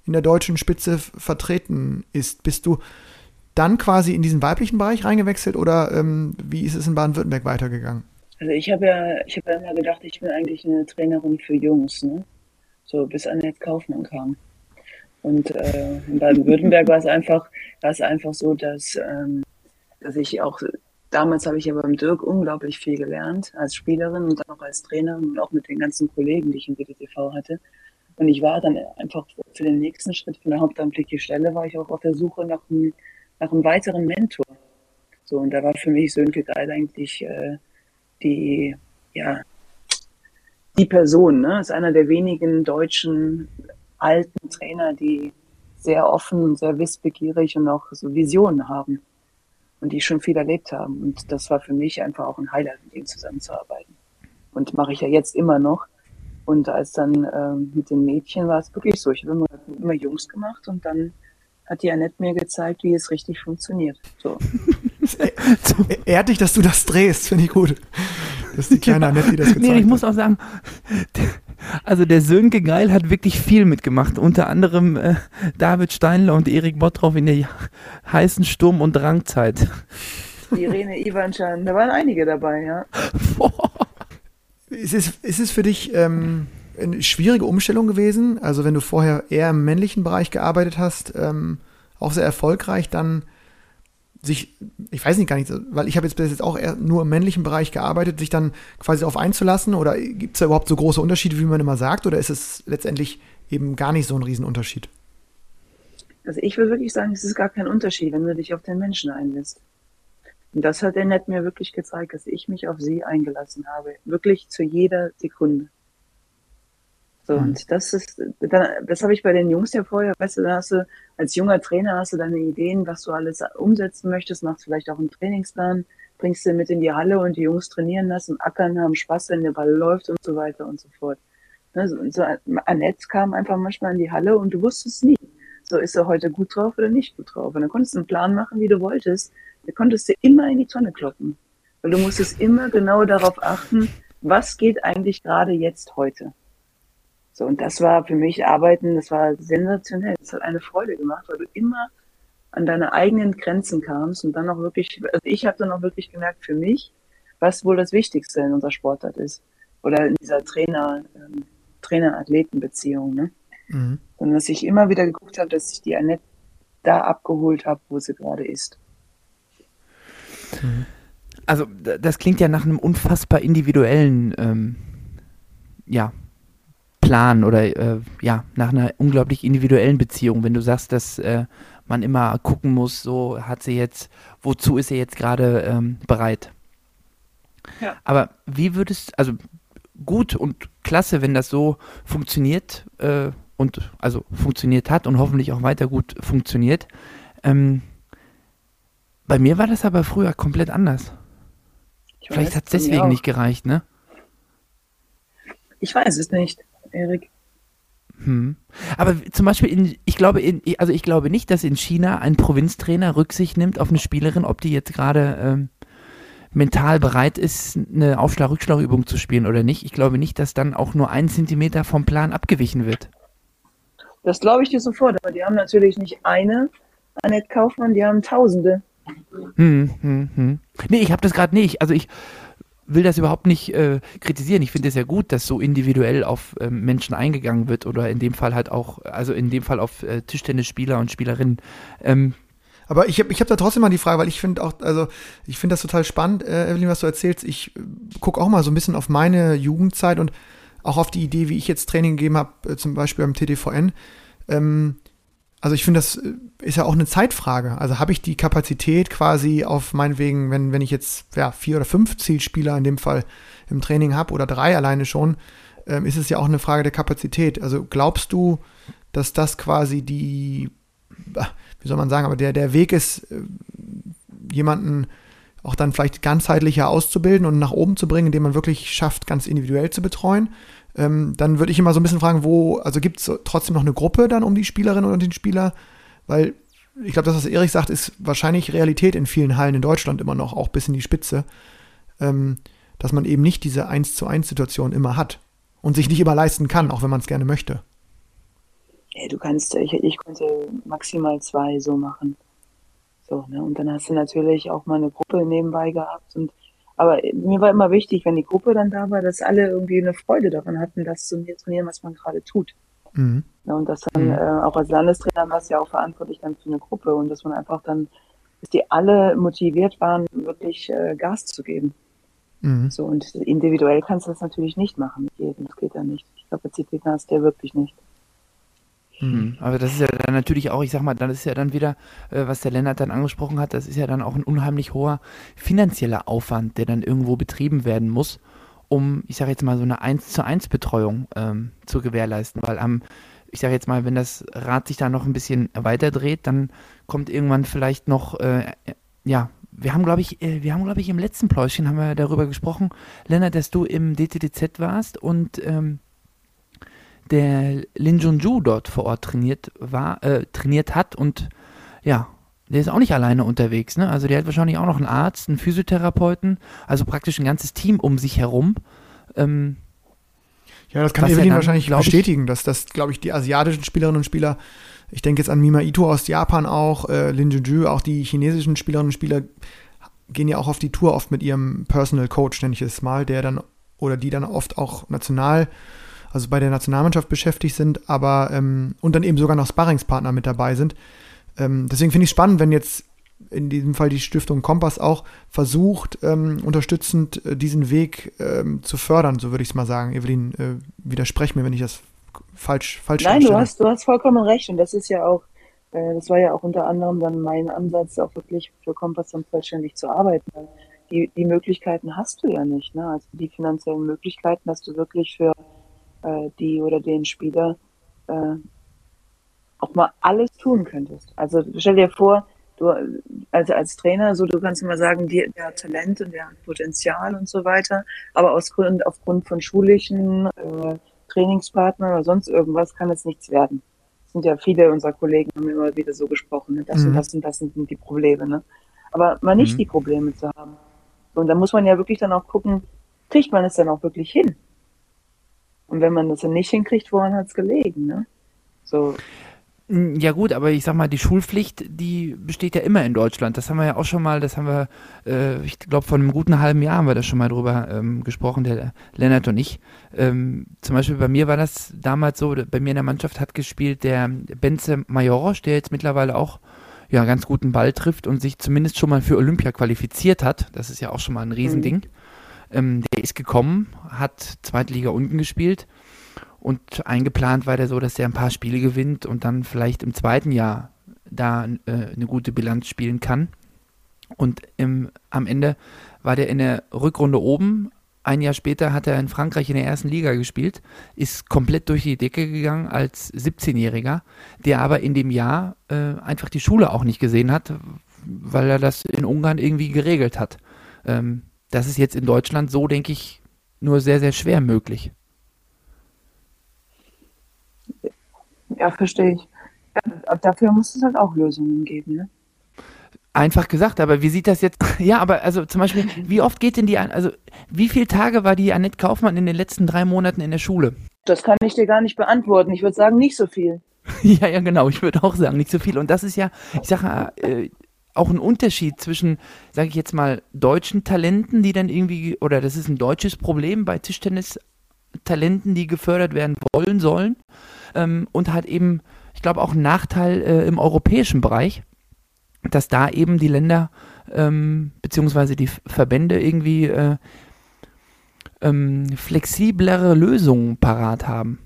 in der deutschen Spitze vertreten ist. Bist du dann quasi in diesen weiblichen Bereich reingewechselt oder ähm, wie ist es in Baden-Württemberg weitergegangen? Also ich habe ja, ich habe immer gedacht, ich bin eigentlich eine Trainerin für Jungs, ne? So bis Annette Kaufmann kam. Und äh, in Baden-Württemberg war es einfach, war es einfach so, dass, ähm, dass ich auch, damals habe ich ja beim Dirk unglaublich viel gelernt, als Spielerin und dann auch als Trainer und auch mit den ganzen Kollegen, die ich im BDTV hatte. Und ich war dann einfach für den nächsten Schritt, für eine hauptamtliche Stelle, war ich auch auf der Suche nach einem, nach einem weiteren Mentor. So, und da war für mich Sönke Geil eigentlich äh, die, ja, die Person, ne? Ist einer der wenigen deutschen alten Trainer, die sehr offen und sehr wissbegierig und auch so Visionen haben und die schon viel erlebt haben. Und das war für mich einfach auch ein Highlight, mit ihm zusammenzuarbeiten. Und mache ich ja jetzt immer noch. Und als dann ähm, mit den Mädchen war es wirklich so. Ich habe immer, immer Jungs gemacht und dann hat die Annette mir gezeigt, wie es richtig funktioniert. So. Ehrlich, dass du das drehst, finde ich gut. Das ist die kleine Annette, die das gezeigt hat. Nee, ich muss auch sagen, also der Sönke Geil hat wirklich viel mitgemacht. Unter anderem äh, David Steinler und Erik Bottroff in der heißen Sturm- und Drangzeit. Irene Ivanschan, da waren einige dabei, ja. Ist es, ist es für dich ähm, eine schwierige Umstellung gewesen? Also wenn du vorher eher im männlichen Bereich gearbeitet hast, ähm, auch sehr erfolgreich, dann sich, ich weiß nicht gar nicht, weil ich habe jetzt bis jetzt auch eher nur im männlichen Bereich gearbeitet, sich dann quasi darauf einzulassen oder gibt es da überhaupt so große Unterschiede, wie man immer sagt, oder ist es letztendlich eben gar nicht so ein Riesenunterschied? Also ich würde wirklich sagen, es ist gar kein Unterschied, wenn du dich auf den Menschen einlässt. Und das hat der Nett mir wirklich gezeigt, dass ich mich auf sie eingelassen habe. Wirklich zu jeder Sekunde. So, mhm. und das ist, dann, das habe ich bei den Jungs ja vorher, weißt du, da hast du, als junger Trainer hast du deine Ideen, was du alles umsetzen möchtest, machst vielleicht auch einen Trainingsplan, bringst du mit in die Halle und die Jungs trainieren lassen, ackern, haben Spaß, wenn der Ball läuft und so weiter und so fort. Ne, so, so, Annette kam einfach manchmal in die Halle und du wusstest nie, so ist er heute gut drauf oder nicht gut drauf. Und dann konntest du einen Plan machen, wie du wolltest. Da konntest du immer in die Tonne kloppen. Weil du musstest immer genau darauf achten, was geht eigentlich gerade jetzt heute. So, und das war für mich Arbeiten, das war sensationell. Es hat eine Freude gemacht, weil du immer an deine eigenen Grenzen kamst und dann auch wirklich, also ich habe dann auch wirklich gemerkt für mich, was wohl das Wichtigste in unserer Sportart ist. Oder in dieser Trainer, ähm, Trainer-Athleten-Beziehung, ne? Mhm. Und dass ich immer wieder geguckt habe, dass ich die Annette da abgeholt habe, wo sie gerade ist. Mhm. Also das klingt ja nach einem unfassbar individuellen ähm, ja, Plan oder äh, ja, nach einer unglaublich individuellen Beziehung, wenn du sagst, dass äh, man immer gucken muss, so hat sie jetzt, wozu ist sie jetzt gerade ähm, bereit. Ja. Aber wie würdest, also gut und klasse, wenn das so funktioniert äh, und also funktioniert hat und hoffentlich auch weiter gut funktioniert. Ähm, bei mir war das aber früher komplett anders. Vielleicht hat es deswegen nicht gereicht, ne? Ich weiß es nicht. Erik. Hm. Aber zum Beispiel, in, ich glaube, in, also ich glaube nicht, dass in China ein Provinztrainer Rücksicht nimmt auf eine Spielerin, ob die jetzt gerade ähm, mental bereit ist, eine Aufschlag-Rückschlag-Übung zu spielen oder nicht. Ich glaube nicht, dass dann auch nur ein Zentimeter vom Plan abgewichen wird. Das glaube ich dir sofort, aber die haben natürlich nicht eine Annette Kaufmann, die haben Tausende. Hm, hm, hm. Nee, ich habe das gerade nicht. Also ich will das überhaupt nicht äh, kritisieren. Ich finde es ja gut, dass so individuell auf äh, Menschen eingegangen wird oder in dem Fall halt auch, also in dem Fall auf äh, Tischtennisspieler und Spielerinnen. Ähm, aber ich habe ich hab da trotzdem mal die Frage, weil ich finde auch, also ich finde das total spannend, äh, Evelyn, was du erzählst. Ich äh, gucke auch mal so ein bisschen auf meine Jugendzeit und auch auf die Idee, wie ich jetzt Training gegeben habe, äh, zum Beispiel beim TTVN. Ähm, also ich finde, das äh, ist ja auch eine Zeitfrage. Also habe ich die Kapazität quasi auf meinetwegen, wenn, wenn ich jetzt ja, vier oder fünf Zielspieler in dem Fall im Training habe oder drei alleine schon, ähm, ist es ja auch eine Frage der Kapazität. Also glaubst du, dass das quasi die, wie soll man sagen, aber der, der Weg ist, äh, jemanden auch dann vielleicht ganzheitlicher auszubilden und nach oben zu bringen, indem man wirklich schafft, ganz individuell zu betreuen? Ähm, dann würde ich immer so ein bisschen fragen, wo, also gibt es trotzdem noch eine Gruppe dann um die Spielerin und den Spieler? Weil ich glaube, das, was Erik sagt, ist wahrscheinlich Realität in vielen Hallen in Deutschland immer noch, auch bis in die Spitze, ähm, dass man eben nicht diese 1 zu 1 Situation immer hat und sich nicht immer leisten kann, auch wenn man es gerne möchte. Ja, du kannst, ich, ich konnte maximal zwei so machen. So, ne? Und dann hast du natürlich auch mal eine Gruppe nebenbei gehabt und aber mir war immer wichtig, wenn die Gruppe dann da war, dass alle irgendwie eine Freude daran hatten, das zu trainieren, was man gerade tut. Mhm. Ja, und das dann, mhm. äh, auch als Landestrainer war es ja auch verantwortlich dann für eine Gruppe und dass man einfach dann, dass die alle motiviert waren, wirklich äh, Gas zu geben. Mhm. So, und individuell kannst du das natürlich nicht machen mit jedem. Das geht ja nicht. Die Kapazitäten hast du ja wirklich nicht. Mhm. Aber das ist ja dann natürlich auch, ich sag mal, dann ist ja dann wieder, äh, was der Lennart dann angesprochen hat, das ist ja dann auch ein unheimlich hoher finanzieller Aufwand, der dann irgendwo betrieben werden muss, um, ich sage jetzt mal, so eine 1 zu 1 Betreuung ähm, zu gewährleisten. Weil am, ich sage jetzt mal, wenn das Rad sich da noch ein bisschen weiter dreht, dann kommt irgendwann vielleicht noch, äh, ja, wir haben, glaube ich, äh, wir haben, glaube ich, im letzten Pläuschen haben wir darüber gesprochen, Lennart, dass du im DTDZ warst und ähm, der Lin Junju dort vor Ort trainiert war, äh, trainiert hat und ja, der ist auch nicht alleine unterwegs, ne? Also der hat wahrscheinlich auch noch einen Arzt, einen Physiotherapeuten, also praktisch ein ganzes Team um sich herum. Ähm, ja, das kann Evelyn dann, wahrscheinlich bestätigen, dass das, glaube ich, die asiatischen Spielerinnen und Spieler, ich denke jetzt an Mima Ito aus Japan auch, äh, Lin Junju, auch die chinesischen Spielerinnen und Spieler gehen ja auch auf die Tour oft mit ihrem Personal Coach, nenne ich es mal, der dann oder die dann oft auch national also bei der Nationalmannschaft beschäftigt sind, aber ähm, und dann eben sogar noch Sparringspartner mit dabei sind. Ähm, deswegen finde ich es spannend, wenn jetzt in diesem Fall die Stiftung Kompass auch versucht, ähm, unterstützend äh, diesen Weg ähm, zu fördern, so würde ich es mal sagen. Evelyn, äh, widersprech mir, wenn ich das falsch falsch Nein, du hast, du hast vollkommen recht und das ist ja auch, äh, das war ja auch unter anderem dann mein Ansatz, auch wirklich für Kompass dann vollständig zu arbeiten. Die, die Möglichkeiten hast du ja nicht, ne? Also die finanziellen Möglichkeiten, dass du wirklich für äh, die oder den Spieler äh, auch mal alles tun könntest. Also stell dir vor, du also als Trainer, so du kannst immer sagen, die, der hat Talent und der hat Potenzial und so weiter, aber aus Grund, aufgrund von schulischen äh, Trainingspartnern oder sonst irgendwas kann es nichts werden. Es sind ja viele unserer Kollegen haben immer wieder so gesprochen, ne? das mhm. und das und das sind die Probleme. Ne? Aber mal nicht mhm. die Probleme zu haben. Und da muss man ja wirklich dann auch gucken, kriegt man es dann auch wirklich hin? Und wenn man das dann nicht hinkriegt, woran hat es gelegen? Ne? So. Ja gut, aber ich sag mal, die Schulpflicht, die besteht ja immer in Deutschland. Das haben wir ja auch schon mal, das haben wir, äh, ich glaube, vor einem guten halben Jahr haben wir da schon mal drüber ähm, gesprochen, der Lennart und ich. Ähm, zum Beispiel bei mir war das damals so, bei mir in der Mannschaft hat gespielt der Benze Majorosch, der jetzt mittlerweile auch ja, ganz guten Ball trifft und sich zumindest schon mal für Olympia qualifiziert hat. Das ist ja auch schon mal ein Riesending. Mhm. Ähm, der ist gekommen, hat zweite Liga unten gespielt und eingeplant war der so, dass er ein paar Spiele gewinnt und dann vielleicht im zweiten Jahr da äh, eine gute Bilanz spielen kann. Und im, am Ende war der in der Rückrunde oben. Ein Jahr später hat er in Frankreich in der ersten Liga gespielt, ist komplett durch die Decke gegangen als 17-Jähriger, der aber in dem Jahr äh, einfach die Schule auch nicht gesehen hat, weil er das in Ungarn irgendwie geregelt hat. Ähm, das ist jetzt in Deutschland so, denke ich, nur sehr, sehr schwer möglich. Ja, verstehe ich. Ja, dafür muss es halt auch Lösungen geben, ne? Einfach gesagt, aber wie sieht das jetzt? Ja, aber also zum Beispiel, wie oft geht denn die, also wie viele Tage war die Annette Kaufmann in den letzten drei Monaten in der Schule? Das kann ich dir gar nicht beantworten. Ich würde sagen, nicht so viel. ja, ja, genau. Ich würde auch sagen, nicht so viel. Und das ist ja, ich sage äh, auch ein Unterschied zwischen, sage ich jetzt mal, deutschen Talenten, die dann irgendwie, oder das ist ein deutsches Problem bei Tischtennis-Talenten, die gefördert werden wollen sollen ähm, und hat eben, ich glaube, auch einen Nachteil äh, im europäischen Bereich, dass da eben die Länder ähm, beziehungsweise die Verbände irgendwie äh, ähm, flexiblere Lösungen parat haben.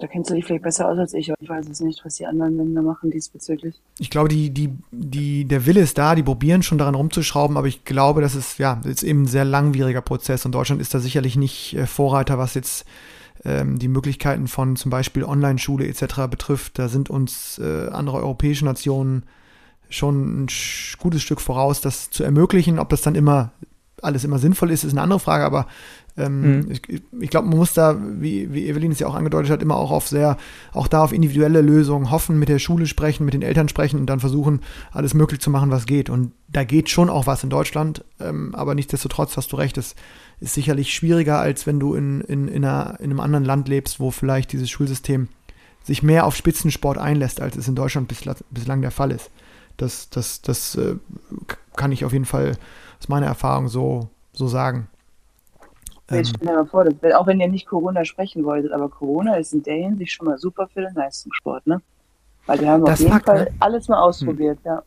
Da kennst du dich vielleicht besser aus als ich, ich weiß es nicht, was die anderen Länder machen diesbezüglich. Ich glaube, die, die, die, der Wille ist da, die probieren schon daran rumzuschrauben, aber ich glaube, das ist ja ist eben ein sehr langwieriger Prozess und Deutschland ist da sicherlich nicht äh, Vorreiter, was jetzt ähm, die Möglichkeiten von zum Beispiel Online-Schule etc. betrifft. Da sind uns äh, andere europäische Nationen schon ein gutes Stück voraus, das zu ermöglichen. Ob das dann immer alles immer sinnvoll ist, ist eine andere Frage, aber ähm, mhm. ich, ich glaube, man muss da, wie, wie Evelyn es ja auch angedeutet hat, immer auch auf sehr, auch da auf individuelle Lösungen hoffen, mit der Schule sprechen, mit den Eltern sprechen und dann versuchen, alles möglich zu machen, was geht. Und da geht schon auch was in Deutschland, ähm, aber nichtsdestotrotz hast du recht, es ist sicherlich schwieriger, als wenn du in, in, in, einer, in einem anderen Land lebst, wo vielleicht dieses Schulsystem sich mehr auf Spitzensport einlässt, als es in Deutschland bislang, bislang der Fall ist. Das, das, das äh, kann ich auf jeden Fall aus meiner Erfahrung so, so sagen. Jetzt stell dir mal vor, das, auch wenn ihr nicht Corona sprechen wolltet, aber Corona ist in der Hinsicht schon mal super für den Leistungssport, ne? Weil wir haben auf jeden Fall ne? alles mal ausprobiert, hm. ja.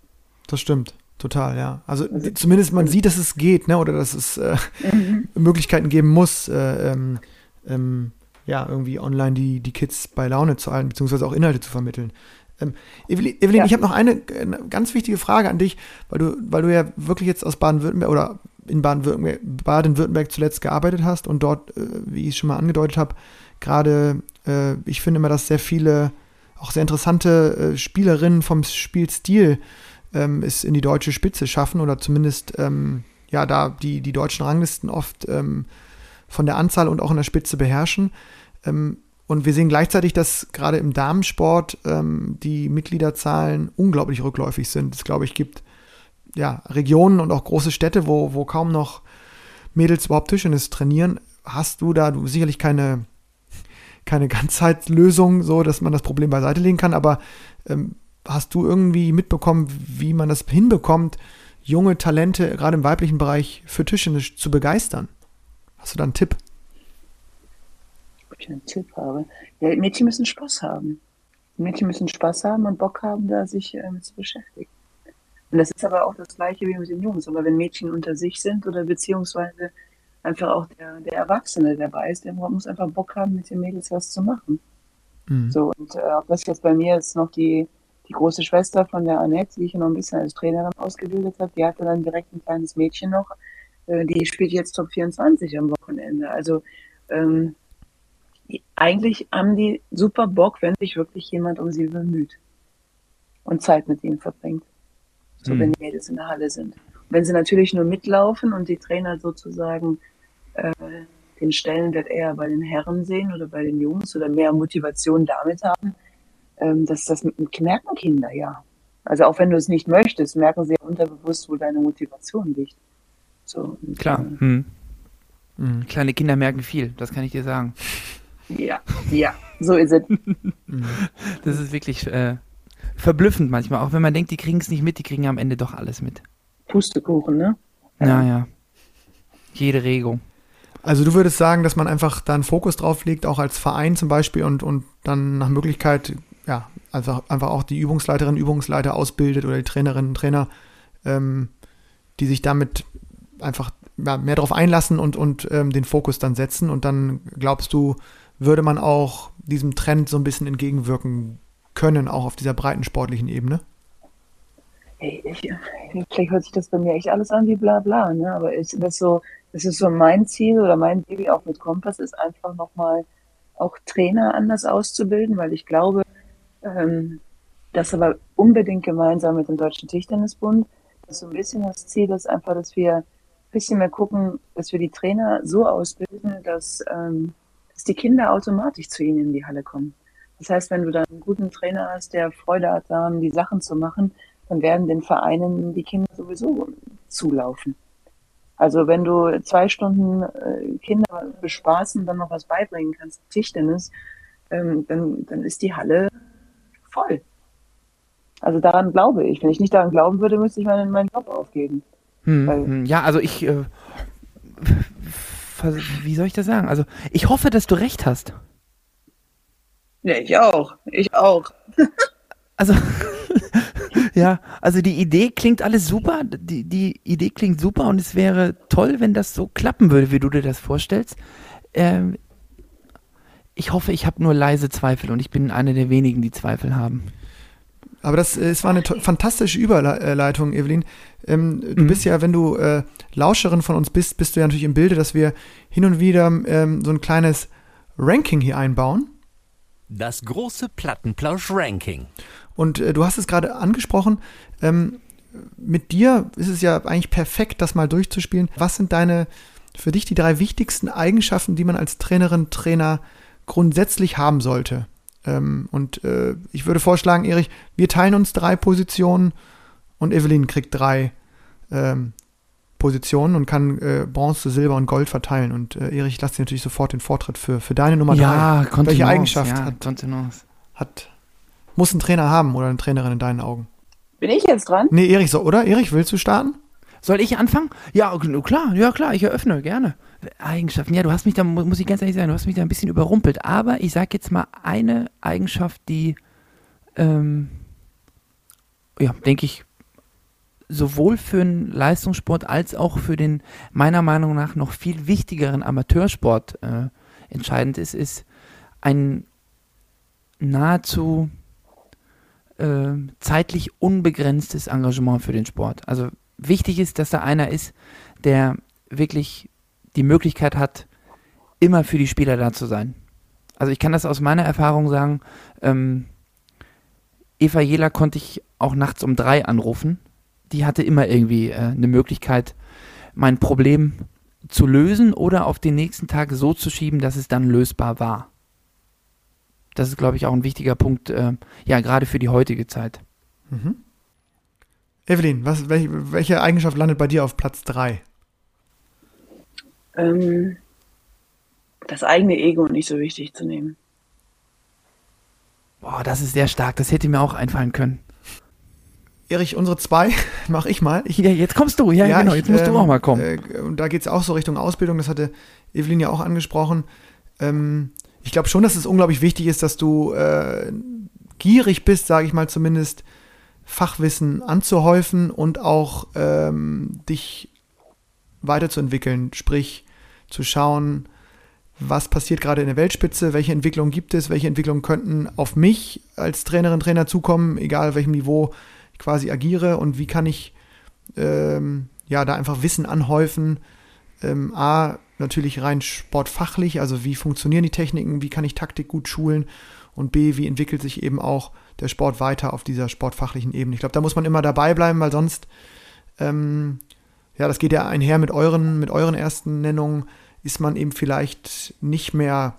Das stimmt. Total, ja. Also, also zumindest man sieht, dass es geht, ne? Oder dass es äh, mhm. Möglichkeiten geben muss, äh, ähm, ähm, ja, irgendwie online die, die Kids bei Laune zu halten, beziehungsweise auch Inhalte zu vermitteln. Ähm, Evelyn, Evelyn ja. ich habe noch eine, eine, ganz wichtige Frage an dich, weil du, weil du ja wirklich jetzt aus Baden-Württemberg oder in Baden-Württemberg Baden zuletzt gearbeitet hast und dort, äh, wie ich es schon mal angedeutet habe, gerade, äh, ich finde immer, dass sehr viele auch sehr interessante äh, Spielerinnen vom Spielstil ähm, es in die deutsche Spitze schaffen oder zumindest ähm, ja da die, die deutschen Ranglisten oft ähm, von der Anzahl und auch in der Spitze beherrschen. Ähm, und wir sehen gleichzeitig, dass gerade im Damensport ähm, die Mitgliederzahlen unglaublich rückläufig sind. Es, glaube ich, gibt ja, Regionen und auch große Städte, wo, wo kaum noch Mädels überhaupt Tischtennis trainieren. Hast du da du sicherlich keine, keine Ganzheitslösung, so dass man das Problem beiseite legen kann, aber ähm, hast du irgendwie mitbekommen, wie man das hinbekommt, junge Talente gerade im weiblichen Bereich für Tischtennis zu begeistern? Hast du da einen Tipp? Ob ich einen Tipp habe? Ja, Mädchen müssen Spaß haben. Mädchen müssen Spaß haben und Bock haben, da sich äh, zu beschäftigen. Und das ist aber auch das Gleiche wie mit den Jungs. Aber wenn Mädchen unter sich sind oder beziehungsweise einfach auch der, der Erwachsene dabei ist, der muss einfach Bock haben, mit den Mädels was zu machen. Mhm. So, und äh, auch das jetzt bei mir ist noch die, die große Schwester von der Annette, die ich noch ein bisschen als Trainerin ausgebildet habe, die hatte dann direkt ein kleines Mädchen noch, äh, die spielt jetzt Top 24 am Wochenende. Also ähm, eigentlich haben die super Bock, wenn sich wirklich jemand um sie bemüht und Zeit mit ihnen verbringt. So, mhm. wenn die Mädels in der Halle sind. wenn sie natürlich nur mitlaufen und die Trainer sozusagen äh, den Stellenwert eher bei den Herren sehen oder bei den Jungs oder mehr Motivation damit haben, ähm, dass das merken Kinder ja. Also auch wenn du es nicht möchtest, merken sie ja unterbewusst, wo deine Motivation liegt. So, und, Klar. Äh, hm. Mhm. Kleine Kinder merken viel, das kann ich dir sagen. Ja, ja, so ist es. das ist wirklich äh, verblüffend manchmal, auch wenn man denkt, die kriegen es nicht mit, die kriegen am Ende doch alles mit. Pustekuchen, ne? Naja. Jede Regung. Also du würdest sagen, dass man einfach da einen Fokus drauf legt, auch als Verein zum Beispiel und, und dann nach Möglichkeit, ja, einfach, einfach auch die Übungsleiterin, Übungsleiter ausbildet oder die Trainerinnen und Trainer, ähm, die sich damit einfach ja, mehr darauf einlassen und, und ähm, den Fokus dann setzen. Und dann glaubst du, würde man auch diesem Trend so ein bisschen entgegenwirken können, auch auf dieser breiten sportlichen Ebene? Hey, ich, vielleicht hört sich das bei mir echt alles an wie bla bla, ne? aber ist das so, das ist so mein Ziel oder mein Baby auch mit Kompass ist einfach nochmal auch Trainer anders auszubilden, weil ich glaube, ähm, das aber unbedingt gemeinsam mit dem Deutschen Tischtennisbund, dass so ein bisschen das Ziel ist einfach, dass wir ein bisschen mehr gucken, dass wir die Trainer so ausbilden, dass, ähm, dass die Kinder automatisch zu ihnen in die Halle kommen. Das heißt, wenn du dann einen guten Trainer hast, der Freude hat daran, die Sachen zu machen, dann werden den Vereinen die Kinder sowieso zulaufen. Also wenn du zwei Stunden äh, Kinder bespaßen und dann noch was beibringen kannst, Tischtennis, ähm, dann, dann ist die Halle voll. Also daran glaube ich. Wenn ich nicht daran glauben würde, müsste ich meinen, meinen Job aufgeben. Hm, hm, ja, also ich, äh, wie soll ich das sagen? Also ich hoffe, dass du recht hast. Ja, ich auch. Ich auch. also ja, also die Idee klingt alles super. Die, die Idee klingt super und es wäre toll, wenn das so klappen würde, wie du dir das vorstellst. Ähm, ich hoffe, ich habe nur leise Zweifel und ich bin einer der wenigen, die Zweifel haben. Aber das, es war eine fantastische Überleitung, Evelyn. Ähm, du mhm. bist ja, wenn du äh, Lauscherin von uns bist, bist du ja natürlich im Bilde, dass wir hin und wieder ähm, so ein kleines Ranking hier einbauen. Das große Plattenplausch-Ranking. Und äh, du hast es gerade angesprochen, ähm, mit dir ist es ja eigentlich perfekt, das mal durchzuspielen. Was sind deine, für dich die drei wichtigsten Eigenschaften, die man als Trainerin, Trainer grundsätzlich haben sollte? Ähm, und äh, ich würde vorschlagen, Erich, wir teilen uns drei Positionen und Evelyn kriegt drei ähm, Positionen und kann äh, Bronze, Silber und Gold verteilen. Und äh, Erich, ich lasse dir natürlich sofort den Vortritt für, für deine Nummer ja, drei. Welche Eigenschaft ja, hat, hat, muss ein Trainer haben oder eine Trainerin in deinen Augen? Bin ich jetzt dran? Nee, Erich, so, oder? Erich, willst du starten? Soll ich anfangen? Ja, klar, ja klar, ich eröffne, gerne. Eigenschaften, ja, du hast mich da, muss ich ganz ehrlich sagen, du hast mich da ein bisschen überrumpelt. Aber ich sage jetzt mal eine Eigenschaft, die, ähm, ja, denke ich, sowohl für den Leistungssport als auch für den meiner Meinung nach noch viel wichtigeren Amateursport äh, entscheidend ist, ist ein nahezu äh, zeitlich unbegrenztes Engagement für den Sport. Also wichtig ist, dass da einer ist, der wirklich die Möglichkeit hat, immer für die Spieler da zu sein. Also ich kann das aus meiner Erfahrung sagen. Ähm, Eva Jela konnte ich auch nachts um drei anrufen. Die hatte immer irgendwie äh, eine Möglichkeit, mein Problem zu lösen oder auf den nächsten Tag so zu schieben, dass es dann lösbar war. Das ist, glaube ich, auch ein wichtiger Punkt, äh, ja, gerade für die heutige Zeit. Mhm. Evelyn, was, welche, welche, Eigenschaft landet bei dir auf Platz 3? Ähm, das eigene Ego nicht so wichtig zu nehmen. Boah, das ist sehr stark. Das hätte mir auch einfallen können. Erich, unsere zwei mache ich mal. Ich, ja, jetzt kommst du. Ja, ja genau. Jetzt musst ähm, du auch mal kommen. Äh, und da geht es auch so Richtung Ausbildung. Das hatte Evelyn ja auch angesprochen. Ähm, ich glaube schon, dass es unglaublich wichtig ist, dass du äh, gierig bist, sage ich mal zumindest, Fachwissen anzuhäufen und auch ähm, dich weiterzuentwickeln, sprich zu schauen, was passiert gerade in der Weltspitze, welche Entwicklungen gibt es, welche Entwicklungen könnten auf mich als Trainerin, Trainer zukommen, egal welchem Niveau ich quasi agiere und wie kann ich ähm, ja da einfach Wissen anhäufen. Ähm, A, natürlich rein sportfachlich, also wie funktionieren die Techniken, wie kann ich Taktik gut schulen und B, wie entwickelt sich eben auch der Sport weiter auf dieser sportfachlichen Ebene. Ich glaube, da muss man immer dabei bleiben, weil sonst, ähm, ja, das geht ja einher mit euren, mit euren ersten Nennungen, ist man eben vielleicht nicht mehr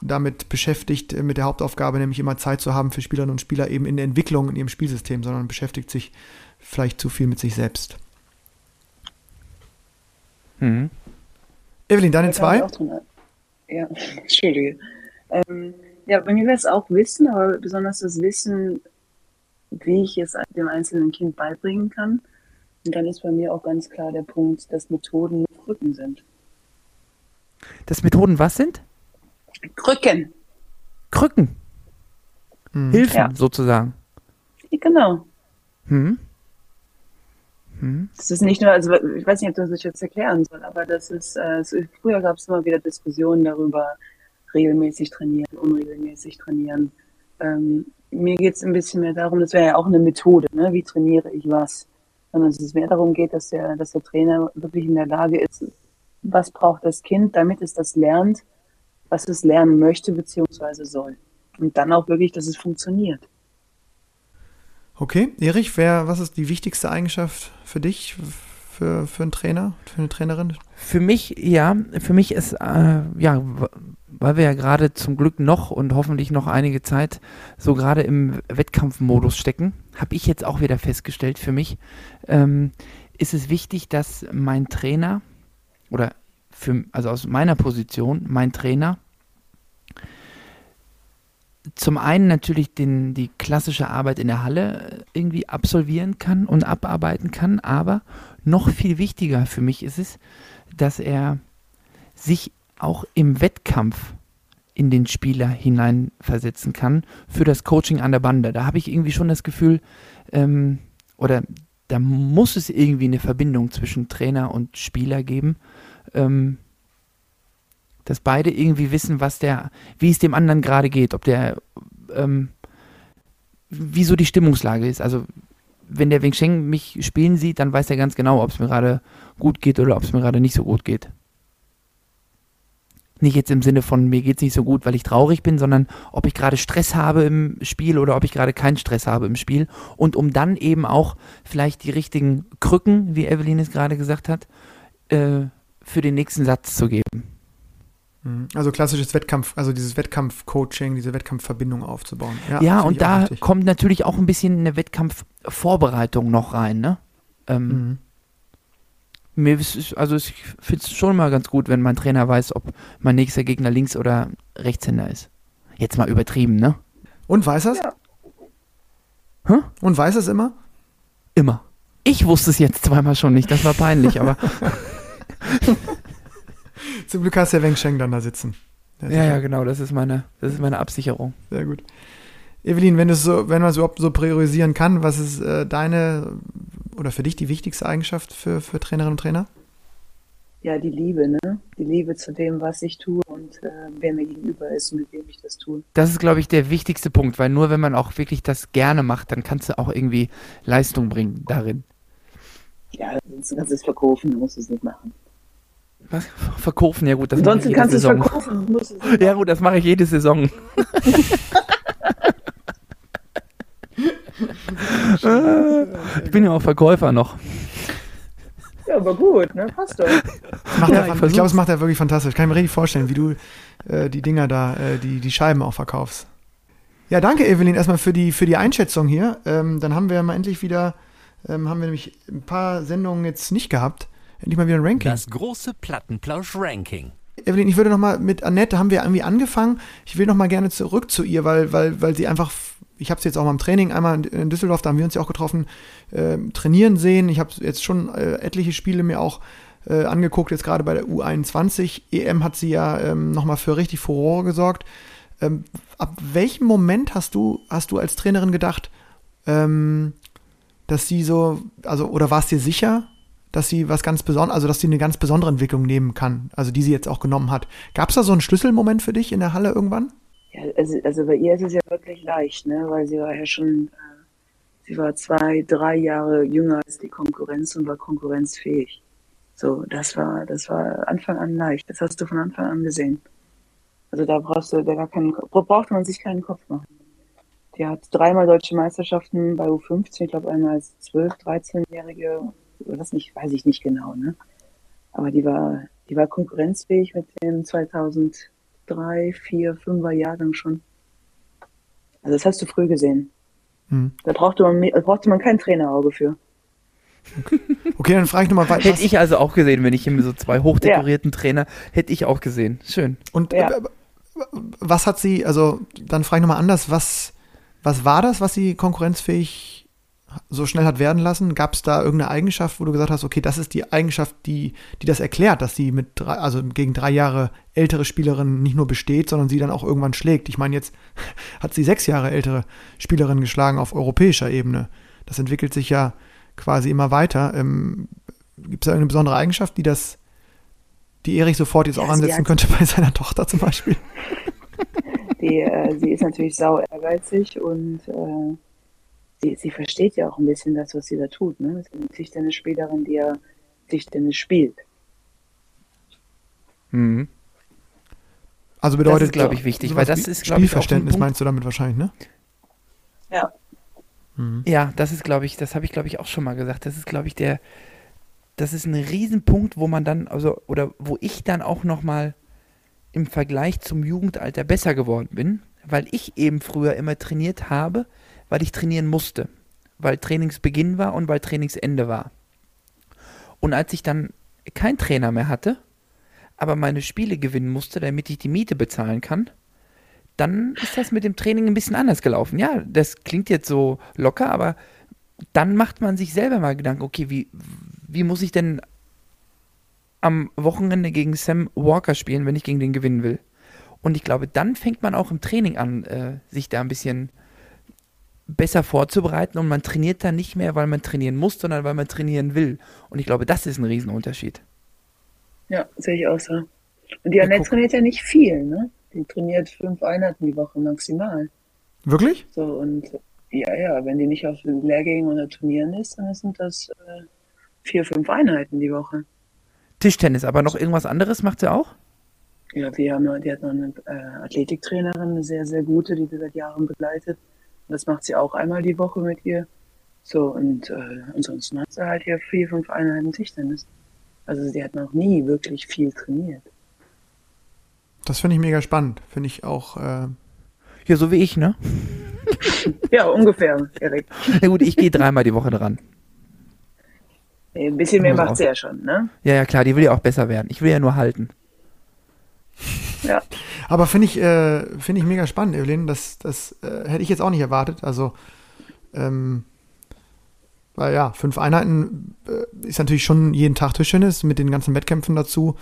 damit beschäftigt, äh, mit der Hauptaufgabe, nämlich immer Zeit zu haben für Spielerinnen und Spieler eben in der Entwicklung in ihrem Spielsystem, sondern beschäftigt sich vielleicht zu viel mit sich selbst. Mhm. Evelyn, deine zwei? Ja, Entschuldige. Ähm, ja, bei mir wäre es auch Wissen, aber besonders das Wissen, wie ich es dem einzelnen Kind beibringen kann. Und dann ist bei mir auch ganz klar der Punkt, dass Methoden Krücken sind. Dass Methoden was sind? Krücken. Krücken. Hm. Hilfen ja. sozusagen. Genau. Hm. Hm. Das ist nicht nur, also ich weiß nicht, ob das sich jetzt erklären soll, aber das ist, äh, so, früher gab es immer wieder Diskussionen darüber, regelmäßig trainieren, unregelmäßig trainieren. Ähm, mir geht es ein bisschen mehr darum, das wäre ja auch eine Methode, ne? wie trainiere ich was, sondern es ist mehr darum geht, dass der, dass der Trainer wirklich in der Lage ist, was braucht das Kind, damit es das lernt, was es lernen möchte bzw. soll. Und dann auch wirklich, dass es funktioniert. Okay, Erich, wer, was ist die wichtigste Eigenschaft für dich, für, für einen Trainer, für eine Trainerin? Für mich, ja, für mich ist, äh, ja, weil wir ja gerade zum Glück noch und hoffentlich noch einige Zeit so gerade im Wettkampfmodus stecken, habe ich jetzt auch wieder festgestellt für mich, ähm, ist es wichtig, dass mein Trainer oder für, also aus meiner Position, mein Trainer, zum einen natürlich den, die klassische Arbeit in der Halle irgendwie absolvieren kann und abarbeiten kann, aber noch viel wichtiger für mich ist es, dass er sich auch im Wettkampf in den Spieler hineinversetzen kann für das Coaching an der Bande. Da habe ich irgendwie schon das Gefühl, ähm, oder da muss es irgendwie eine Verbindung zwischen Trainer und Spieler geben, ähm, dass beide irgendwie wissen, was der, wie es dem anderen gerade geht, ob der, ähm, wie so die Stimmungslage ist. Also wenn der Wing Sheng mich spielen sieht, dann weiß er ganz genau, ob es mir gerade gut geht oder ob es mir gerade nicht so gut geht. Nicht jetzt im Sinne von, mir geht es nicht so gut, weil ich traurig bin, sondern ob ich gerade Stress habe im Spiel oder ob ich gerade keinen Stress habe im Spiel. Und um dann eben auch vielleicht die richtigen Krücken, wie Evelyn es gerade gesagt hat, äh, für den nächsten Satz zu geben. Mhm. Also klassisches Wettkampf, also dieses Wettkampf-Coaching, diese Wettkampfverbindung aufzubauen. Ja, ja und da kommt natürlich auch ein bisschen eine Wettkampfvorbereitung noch rein, ne? Ähm, mhm. Mir ist, also ich finde es schon mal ganz gut, wenn mein Trainer weiß, ob mein nächster Gegner Links- oder Rechtshänder ist. Jetzt mal übertrieben, ne? Und weiß er's? Ja. Hm? Und weiß es immer? Immer. Ich wusste es jetzt zweimal schon nicht, das war peinlich, aber. Zum Glück hast du ja Weng Sheng dann da sitzen. Ja, ja, genau, das ist meine, das ist meine Absicherung. Sehr gut. Evelyn, wenn, so, wenn man es überhaupt so priorisieren kann, was ist äh, deine oder für dich die wichtigste Eigenschaft für, für Trainerinnen und Trainer? Ja, die Liebe, ne? Die Liebe zu dem, was ich tue und äh, wer mir gegenüber ist und mit wem ich das tue. Das ist, glaube ich, der wichtigste Punkt, weil nur wenn man auch wirklich das gerne macht, dann kannst du auch irgendwie Leistung bringen darin. Ja, sonst kannst du es verkaufen, du musst es nicht machen. Was? Verkaufen, ja gut, das Ansonsten kannst du es verkaufen. Musst es ja gut, das mache ich jede Saison. ich bin ja auch Verkäufer noch. Ja, aber gut, ne? Passt doch. Ja, ich, ich glaube, es macht er wirklich fantastisch. Kann ich mir richtig vorstellen, wie du äh, die Dinger da, äh, die, die Scheiben auch verkaufst. Ja, danke, Evelyn, erstmal für die, für die Einschätzung hier. Ähm, dann haben wir mal endlich wieder, ähm, haben wir nämlich ein paar Sendungen jetzt nicht gehabt. Endlich mal wieder ein Ranking. Das große Plattenplausch-Ranking. Evelyn, ich würde noch mal mit Annette, haben wir irgendwie angefangen. Ich will noch mal gerne zurück zu ihr, weil, weil, weil sie einfach, ich habe sie jetzt auch mal im Training, einmal in Düsseldorf, da haben wir uns ja auch getroffen, äh, trainieren sehen. Ich habe jetzt schon äh, etliche Spiele mir auch äh, angeguckt, jetzt gerade bei der U21. EM hat sie ja ähm, noch mal für richtig Furore gesorgt. Ähm, ab welchem Moment hast du, hast du als Trainerin gedacht, ähm, dass sie so, also, oder warst dir sicher, dass sie was ganz Besonderes, also dass sie eine ganz besondere Entwicklung nehmen kann, also die sie jetzt auch genommen hat. Gab es da so einen Schlüsselmoment für dich in der Halle irgendwann? Ja, also, also bei ihr ist es ja wirklich leicht, ne? weil sie war ja schon, äh, sie war zwei, drei Jahre jünger als die Konkurrenz und war konkurrenzfähig. So, das war, das war Anfang an leicht. Das hast du von Anfang an gesehen. Also da brauchst du, da gar keinen, braucht man sich keinen Kopf machen. Die hat dreimal deutsche Meisterschaften bei U15, ich glaube einmal als 12-, 13-Jährige, das nicht, weiß ich nicht genau, ne? Aber die war, die war konkurrenzfähig mit dem 2003, 4, 5er Jahrgang schon. Also das hast du früh gesehen. Hm. Da brauchte man, brauchte man kein Trainerauge für. Okay, dann frage ich nochmal weiter. Hätte ich also auch gesehen, wenn ich hier so zwei hochdekorierten ja. Trainer, hätte ich auch gesehen. Schön. Und ja. äh, was hat sie, also dann frage ich nochmal anders, was, was war das, was sie konkurrenzfähig so schnell hat werden lassen? Gab es da irgendeine Eigenschaft, wo du gesagt hast, okay, das ist die Eigenschaft, die, die das erklärt, dass sie mit drei, also gegen drei Jahre ältere Spielerin nicht nur besteht, sondern sie dann auch irgendwann schlägt? Ich meine, jetzt hat sie sechs Jahre ältere Spielerin geschlagen auf europäischer Ebene. Das entwickelt sich ja quasi immer weiter. Ähm, Gibt es da eine besondere Eigenschaft, die das, die Erich sofort jetzt ja, auch ansetzen könnte bei seiner Tochter zum Beispiel? Die, äh, sie ist natürlich sau ehrgeizig und äh, sie, sie versteht ja auch ein bisschen das, was sie da tut. Ne? Sie ist eine Tischtennisspielerin, die ja Tischtennis spielt. Mhm. Also bedeutet, das ist, glaube ich, wichtig, weil das ist, glaube ich, Spielverständnis meinst du damit wahrscheinlich, ne? Ja. Mhm. Ja, das ist, glaube ich, das habe ich, glaube ich, auch schon mal gesagt. Das ist, glaube ich, der, das ist ein Riesenpunkt, wo man dann, also, oder wo ich dann auch nochmal im Vergleich zum Jugendalter besser geworden bin, weil ich eben früher immer trainiert habe, weil ich trainieren musste. Weil Trainingsbeginn war und weil Trainingsende war. Und als ich dann keinen Trainer mehr hatte, aber meine Spiele gewinnen musste, damit ich die Miete bezahlen kann, dann ist das mit dem Training ein bisschen anders gelaufen. Ja, das klingt jetzt so locker, aber dann macht man sich selber mal Gedanken, okay, wie, wie muss ich denn am Wochenende gegen Sam Walker spielen, wenn ich gegen den gewinnen will? Und ich glaube, dann fängt man auch im Training an, äh, sich da ein bisschen besser vorzubereiten und man trainiert dann nicht mehr, weil man trainieren muss, sondern weil man trainieren will. Und ich glaube, das ist ein Riesenunterschied. Ja, sehe ich auch so. Und die Annette trainiert ja nicht viel, ne? Die trainiert fünf Einheiten die Woche maximal. Wirklich? So, und ja, ja, wenn die nicht auf Lehrgängen oder Turnieren ist, dann sind das äh, vier, fünf Einheiten die Woche. Tischtennis, aber noch irgendwas anderes macht sie auch? Ja, die, haben, die hat noch eine äh, Athletiktrainerin, eine sehr, sehr gute, die sie seit Jahren begleitet. Das macht sie auch einmal die Woche mit ihr. So, und äh, ansonsten hat sie halt hier vier, fünf Einheiten Tischtennis. Also sie hat noch nie wirklich viel trainiert. Das finde ich mega spannend. Finde ich auch. Äh ja, so wie ich, ne? ja, ungefähr, Erik. Na gut, ich gehe dreimal die Woche dran. Ein bisschen mehr macht sie ja schon, ne? Ja, ja, klar, die will ja auch besser werden. Ich will ja nur halten. Ja. Aber finde ich, äh, find ich mega spannend, Evelyn. Das, das äh, hätte ich jetzt auch nicht erwartet. Also, ähm, weil ja, fünf Einheiten äh, ist natürlich schon jeden Tag Tischtennis mit den ganzen Wettkämpfen dazu.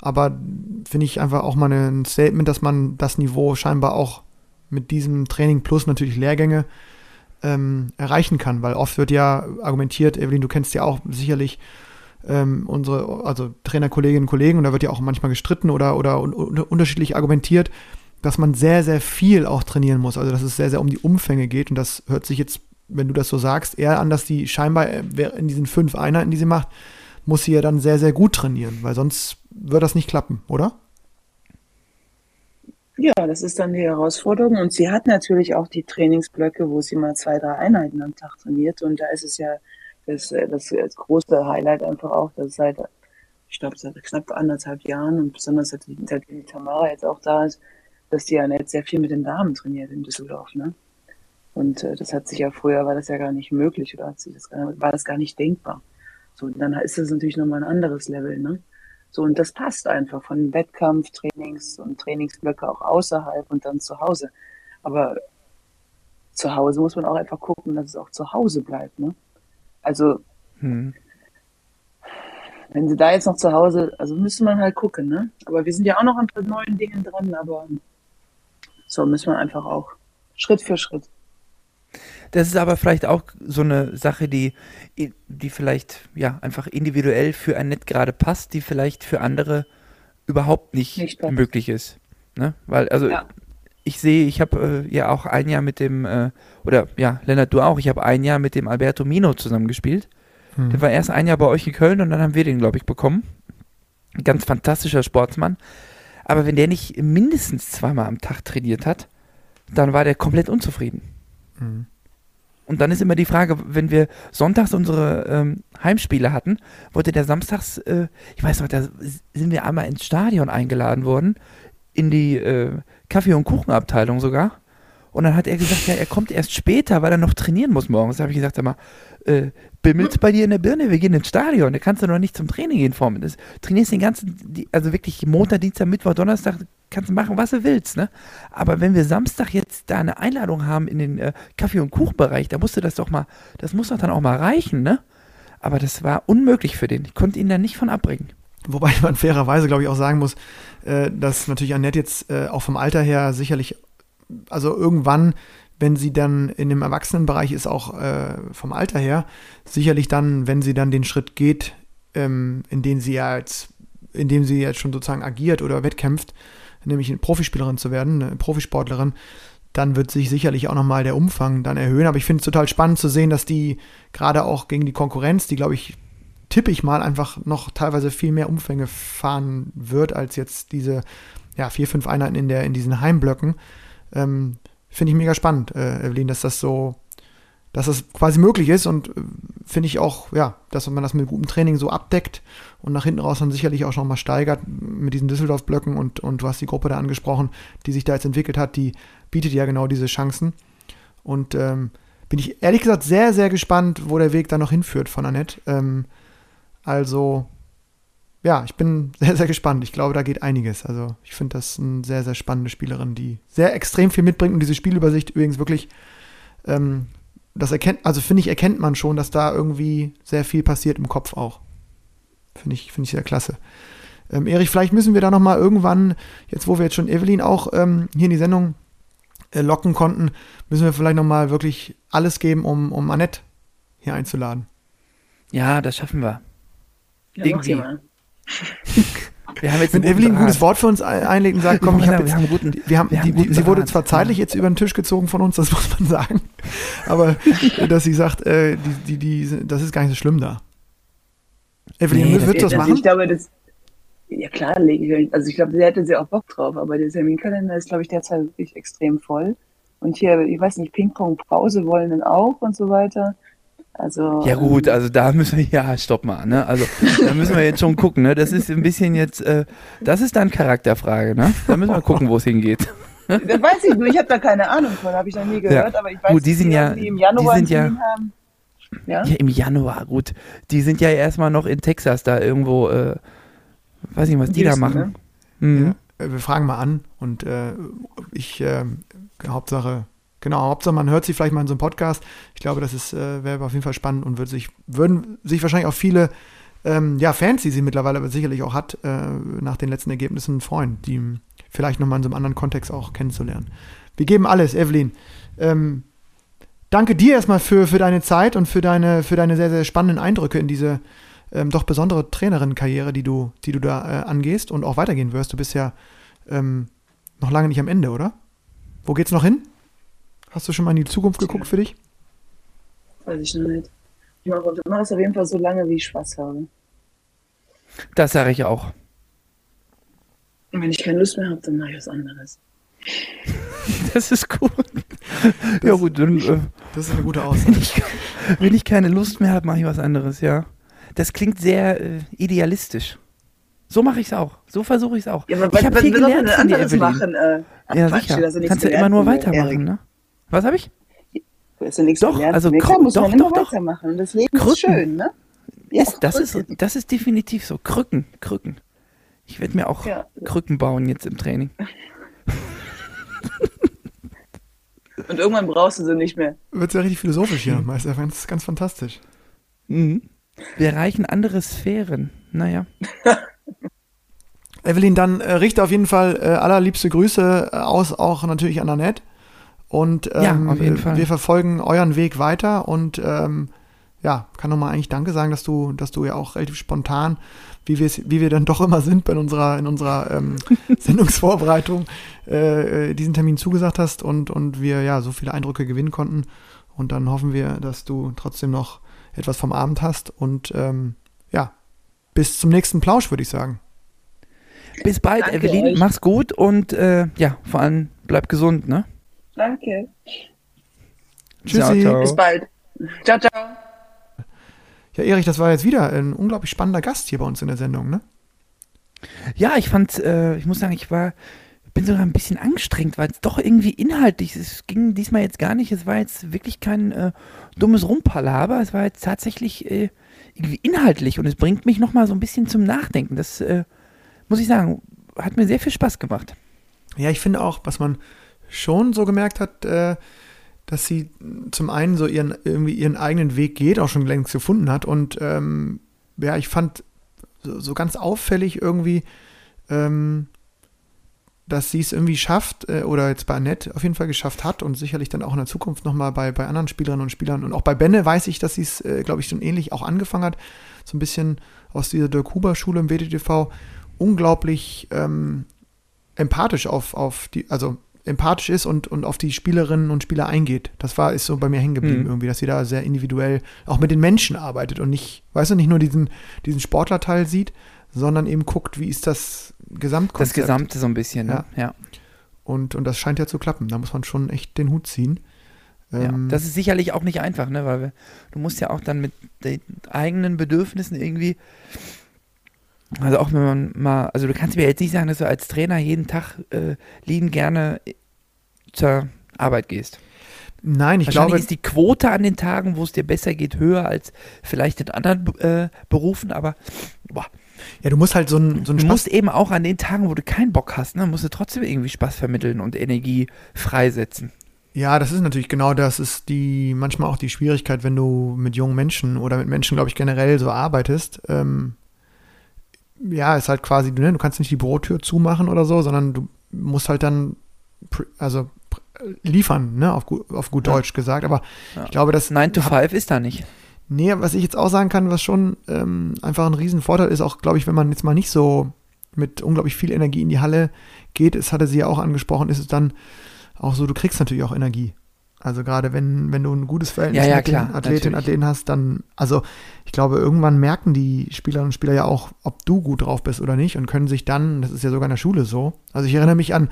Aber finde ich einfach auch mal ein Statement, dass man das Niveau scheinbar auch mit diesem Training plus natürlich Lehrgänge ähm, erreichen kann. Weil oft wird ja argumentiert, Evelyn, du kennst ja auch sicherlich ähm, unsere, also Trainerkolleginnen und Kollegen, und da wird ja auch manchmal gestritten oder, oder un unterschiedlich argumentiert, dass man sehr, sehr viel auch trainieren muss. Also dass es sehr, sehr um die Umfänge geht. Und das hört sich jetzt, wenn du das so sagst, eher an, dass die scheinbar äh, in diesen fünf Einheiten, die sie macht, muss sie ja dann sehr, sehr gut trainieren, weil sonst wird das nicht klappen, oder? Ja, das ist dann die Herausforderung. Und sie hat natürlich auch die Trainingsblöcke, wo sie mal zwei, drei Einheiten am Tag trainiert. Und da ist es ja das, äh, das, das große Highlight einfach auch, dass seit, ich glaube, seit knapp anderthalb Jahren und besonders seitdem die Tamara jetzt auch da ist, dass die ja jetzt sehr viel mit den Damen trainiert in Düsseldorf. Ne? Und äh, das hat sich ja früher, war das ja gar nicht möglich oder hat sich das, war das gar nicht denkbar. So, dann ist das natürlich nochmal ein anderes Level, ne? So, und das passt einfach von Wettkampf, Trainings und Trainingsblöcke auch außerhalb und dann zu Hause. Aber zu Hause muss man auch einfach gucken, dass es auch zu Hause bleibt, ne? Also, hm. wenn sie da jetzt noch zu Hause, also müsste man halt gucken, ne? Aber wir sind ja auch noch an neuen Dingen dran, aber so müssen wir einfach auch Schritt für Schritt. Das ist aber vielleicht auch so eine Sache, die, die vielleicht ja einfach individuell für ein Net gerade passt, die vielleicht für andere überhaupt nicht, nicht möglich ist. Ne? Weil, also ja. ich sehe, ich habe äh, ja auch ein Jahr mit dem, äh, oder ja, Lennart, du auch, ich habe ein Jahr mit dem Alberto Mino zusammengespielt. Hm. Der war erst ein Jahr bei euch in Köln und dann haben wir den, glaube ich, bekommen. Ein ganz fantastischer Sportsmann. Aber wenn der nicht mindestens zweimal am Tag trainiert hat, dann war der komplett unzufrieden. Mhm. Und dann ist immer die Frage, wenn wir sonntags unsere ähm, Heimspiele hatten, wurde der samstags, äh, ich weiß noch, da sind wir einmal ins Stadion eingeladen worden, in die äh, Kaffee- und Kuchenabteilung sogar. Und dann hat er gesagt, ja, er kommt erst später, weil er noch trainieren muss morgens. Da habe ich gesagt, sag mal, äh, bimmelt bei dir in der Birne, wir gehen ins Stadion, da kannst du noch nicht zum Training gehen vormittags. Trainierst den ganzen, also wirklich Montag, Dienstag, Mittwoch, Donnerstag, kannst du machen, was du willst, ne? Aber wenn wir Samstag jetzt da eine Einladung haben in den äh, Kaffee- und Kuchenbereich, da musst du das doch mal, das muss doch dann auch mal reichen, ne? Aber das war unmöglich für den. Ich konnte ihn da nicht von abbringen. Wobei man fairerweise, glaube ich, auch sagen muss, äh, dass natürlich Annette jetzt äh, auch vom Alter her sicherlich, also irgendwann wenn sie dann in dem Erwachsenenbereich ist, auch äh, vom Alter her, sicherlich dann, wenn sie dann den Schritt geht, ähm, in den sie ja jetzt, in dem sie jetzt schon sozusagen agiert oder wettkämpft, nämlich eine Profispielerin zu werden, eine Profisportlerin, dann wird sich sicherlich auch nochmal der Umfang dann erhöhen. Aber ich finde es total spannend zu sehen, dass die gerade auch gegen die Konkurrenz, die glaube ich, tippe ich mal, einfach noch teilweise viel mehr Umfänge fahren wird als jetzt diese ja, vier, fünf Einheiten in, der, in diesen Heimblöcken. Ähm, finde ich mega spannend, äh, Evelyn, dass das so, dass das quasi möglich ist und äh, finde ich auch, ja, dass man das mit gutem Training so abdeckt und nach hinten raus dann sicherlich auch schon mal steigert mit diesen Düsseldorf-Blöcken und, und du hast die Gruppe da angesprochen, die sich da jetzt entwickelt hat, die bietet ja genau diese Chancen. Und ähm, bin ich ehrlich gesagt sehr, sehr gespannt, wo der Weg da noch hinführt von Annette. Ähm, also, ja, ich bin sehr, sehr gespannt. Ich glaube, da geht einiges. Also ich finde das eine sehr, sehr spannende Spielerin, die sehr extrem viel mitbringt und diese Spielübersicht übrigens wirklich, ähm, das erkennt, also finde ich, erkennt man schon, dass da irgendwie sehr viel passiert im Kopf auch. Finde ich, finde ich sehr klasse. Ähm, Erich, vielleicht müssen wir da nochmal irgendwann, jetzt wo wir jetzt schon Evelyn auch ähm, hier in die Sendung äh, locken konnten, müssen wir vielleicht nochmal wirklich alles geben, um, um Annette hier einzuladen. Ja, das schaffen wir. Ja, Irgendwie. Wir haben jetzt Wenn Evelyn ein gutes Wort für uns einlegt und sagt, komm, ich hab jetzt, wir haben guten, wir haben, wir haben die, sie wurde zwar zeitlich jetzt über den Tisch gezogen von uns, das muss man sagen, aber dass sie sagt, äh, die, die, die, das ist gar nicht so schlimm da. Evelyn, nee, wird das, das machen? Ich glaube, das, ja klar, lege ich, also ich glaube, sie hätte sie auch Bock drauf, aber der Terminkalender ist, glaube ich, derzeit wirklich extrem voll. Und hier, ich weiß nicht, Ping-Pong, Pause wollen dann auch und so weiter. Also, ja gut, also da müssen wir, ja, stopp mal, ne? Also da müssen wir jetzt schon gucken, ne? Das ist ein bisschen jetzt, äh, das ist dann Charakterfrage, ne? Da müssen wir gucken, wo es hingeht. Das weiß ich nur, ich habe da keine Ahnung von, habe ich noch nie gehört, ja. aber ich weiß, gut, die sind ja, die im Januar die sind ja, haben. Ja? ja? im Januar, gut. Die sind ja erstmal noch in Texas da irgendwo, äh, weiß nicht, was die da machen. Ne? Mhm. Ja, äh, wir fragen mal an und äh, ich, äh, Hauptsache, Genau, Hauptsache man hört sie vielleicht mal in so einem Podcast. Ich glaube, das ist, äh, wäre auf jeden Fall spannend und würde sich, würden sich wahrscheinlich auch viele ähm, ja, Fans, die sie mittlerweile aber sicherlich auch hat, äh, nach den letzten Ergebnissen freuen, die vielleicht nochmal in so einem anderen Kontext auch kennenzulernen. Wir geben alles, Evelyn. Ähm, danke dir erstmal für, für deine Zeit und für deine, für deine sehr, sehr spannenden Eindrücke in diese ähm, doch besondere Trainerin-Karriere, die du, die du da äh, angehst und auch weitergehen wirst. Du bist ja ähm, noch lange nicht am Ende, oder? Wo geht's noch hin? Hast du schon mal in die Zukunft geguckt für dich? Weiß ich noch nicht. Ich mache es auf jeden Fall so lange, wie ich Spaß habe. Das sage ich auch. Und wenn ich keine Lust mehr habe, dann mache ich was anderes. Das ist gut. Das, ja gut, dann, äh, das ist eine gute Aussage. Wenn ich, wenn ich keine Lust mehr habe, mache ich was anderes, ja. Das klingt sehr äh, idealistisch. So mache ich es auch. So versuche ich es auch. Ja, aber ich habe viel gelernt von dir, Evelyn. Machen, äh, ja, Quatsch, sicher. Kannst ja immer nur weitermachen, ne? Was habe ich? ist ja nichts doch, gelernt. also nee, klar, muss doch, man doch, doch. weitermachen. Und das Leben Krücken. ist schön, ne? Ja, ist, das, ist, das ist definitiv so. Krücken, Krücken. Ich werde mir auch ja. Krücken bauen jetzt im Training. Und irgendwann brauchst du sie nicht mehr. Wird ja richtig philosophisch hier, Meister. Das ist ganz fantastisch. Mhm. Wir erreichen andere Sphären. Naja. Evelyn, dann äh, richte auf jeden Fall äh, allerliebste Grüße äh, aus, auch natürlich an Annette. Und ähm, ja, wir verfolgen euren Weg weiter und ähm, ja, kann nochmal eigentlich Danke sagen, dass du, dass du ja auch relativ spontan, wie wir wie wir dann doch immer sind bei unserer, in unserer ähm, Sendungsvorbereitung, äh, äh, diesen Termin zugesagt hast und, und wir ja so viele Eindrücke gewinnen konnten. Und dann hoffen wir, dass du trotzdem noch etwas vom Abend hast und ähm, ja, bis zum nächsten Plausch, würde ich sagen. Bis bald, Danke Evelyn. Euch. Mach's gut und äh, ja, vor allem bleib gesund, ne? Danke. Tschüssi. Ciao, ciao. Bis bald. Ciao, ciao. Ja, Erich, das war jetzt wieder ein unglaublich spannender Gast hier bei uns in der Sendung, ne? Ja, ich fand, äh, ich muss sagen, ich war, bin sogar ein bisschen angestrengt, weil es doch irgendwie inhaltlich, es ging diesmal jetzt gar nicht, es war jetzt wirklich kein äh, dummes Rumpalaber, es war jetzt tatsächlich äh, irgendwie inhaltlich und es bringt mich nochmal so ein bisschen zum Nachdenken. Das äh, muss ich sagen, hat mir sehr viel Spaß gemacht. Ja, ich finde auch, was man schon so gemerkt hat, äh, dass sie zum einen so ihren, irgendwie ihren eigenen Weg geht, auch schon längst gefunden hat. Und ähm, ja, ich fand so, so ganz auffällig irgendwie, ähm, dass sie es irgendwie schafft, äh, oder jetzt bei Annette auf jeden Fall geschafft hat und sicherlich dann auch in der Zukunft nochmal bei, bei anderen Spielerinnen und Spielern. Und auch bei Benne weiß ich, dass sie es, äh, glaube ich, schon ähnlich auch angefangen hat. So ein bisschen aus dieser Dirk Huber-Schule im WDTV. Unglaublich ähm, empathisch auf, auf die, also empathisch ist und, und auf die Spielerinnen und Spieler eingeht. Das war, ist so bei mir hängen geblieben mhm. irgendwie, dass sie da sehr individuell auch mit den Menschen arbeitet und nicht, weißt du, nicht nur diesen, diesen Sportlerteil sieht, sondern eben guckt, wie ist das Gesamtkonzept. Das Gesamte so ein bisschen, ne? ja. ja. Und, und das scheint ja zu klappen. Da muss man schon echt den Hut ziehen. Ja, ähm, das ist sicherlich auch nicht einfach, ne? Weil wir, du musst ja auch dann mit den eigenen Bedürfnissen irgendwie also auch wenn man mal, also du kannst mir jetzt nicht sagen, dass du als Trainer jeden Tag äh, lieben gerne zur Arbeit gehst. Nein, ich glaube. ist die Quote an den Tagen, wo es dir besser geht, höher als vielleicht in anderen äh, Berufen, aber boah. Ja, du musst halt so ein, so Du Spaß musst eben auch an den Tagen, wo du keinen Bock hast, ne, musst du trotzdem irgendwie Spaß vermitteln und Energie freisetzen. Ja, das ist natürlich genau das ist die manchmal auch die Schwierigkeit, wenn du mit jungen Menschen oder mit Menschen, glaube ich, generell so arbeitest. Ähm, ja, ist halt quasi, ne, du kannst nicht die Bürotür zumachen oder so, sondern du musst halt dann, also liefern, ne, auf gut, auf gut ja. Deutsch gesagt. Aber ja. ich glaube, dass. 9 to 5 ist da nicht. Nee, was ich jetzt auch sagen kann, was schon ähm, einfach ein Riesenvorteil ist, auch, glaube ich, wenn man jetzt mal nicht so mit unglaublich viel Energie in die Halle geht, das hatte sie ja auch angesprochen, ist es dann auch so, du kriegst natürlich auch Energie. Also gerade wenn, wenn du ein gutes Verhältnis ja, ja, mit klar, den Athletinnen und Athleten hast, dann, also ich glaube, irgendwann merken die Spielerinnen und Spieler ja auch, ob du gut drauf bist oder nicht und können sich dann, das ist ja sogar in der Schule so, also ich erinnere mich an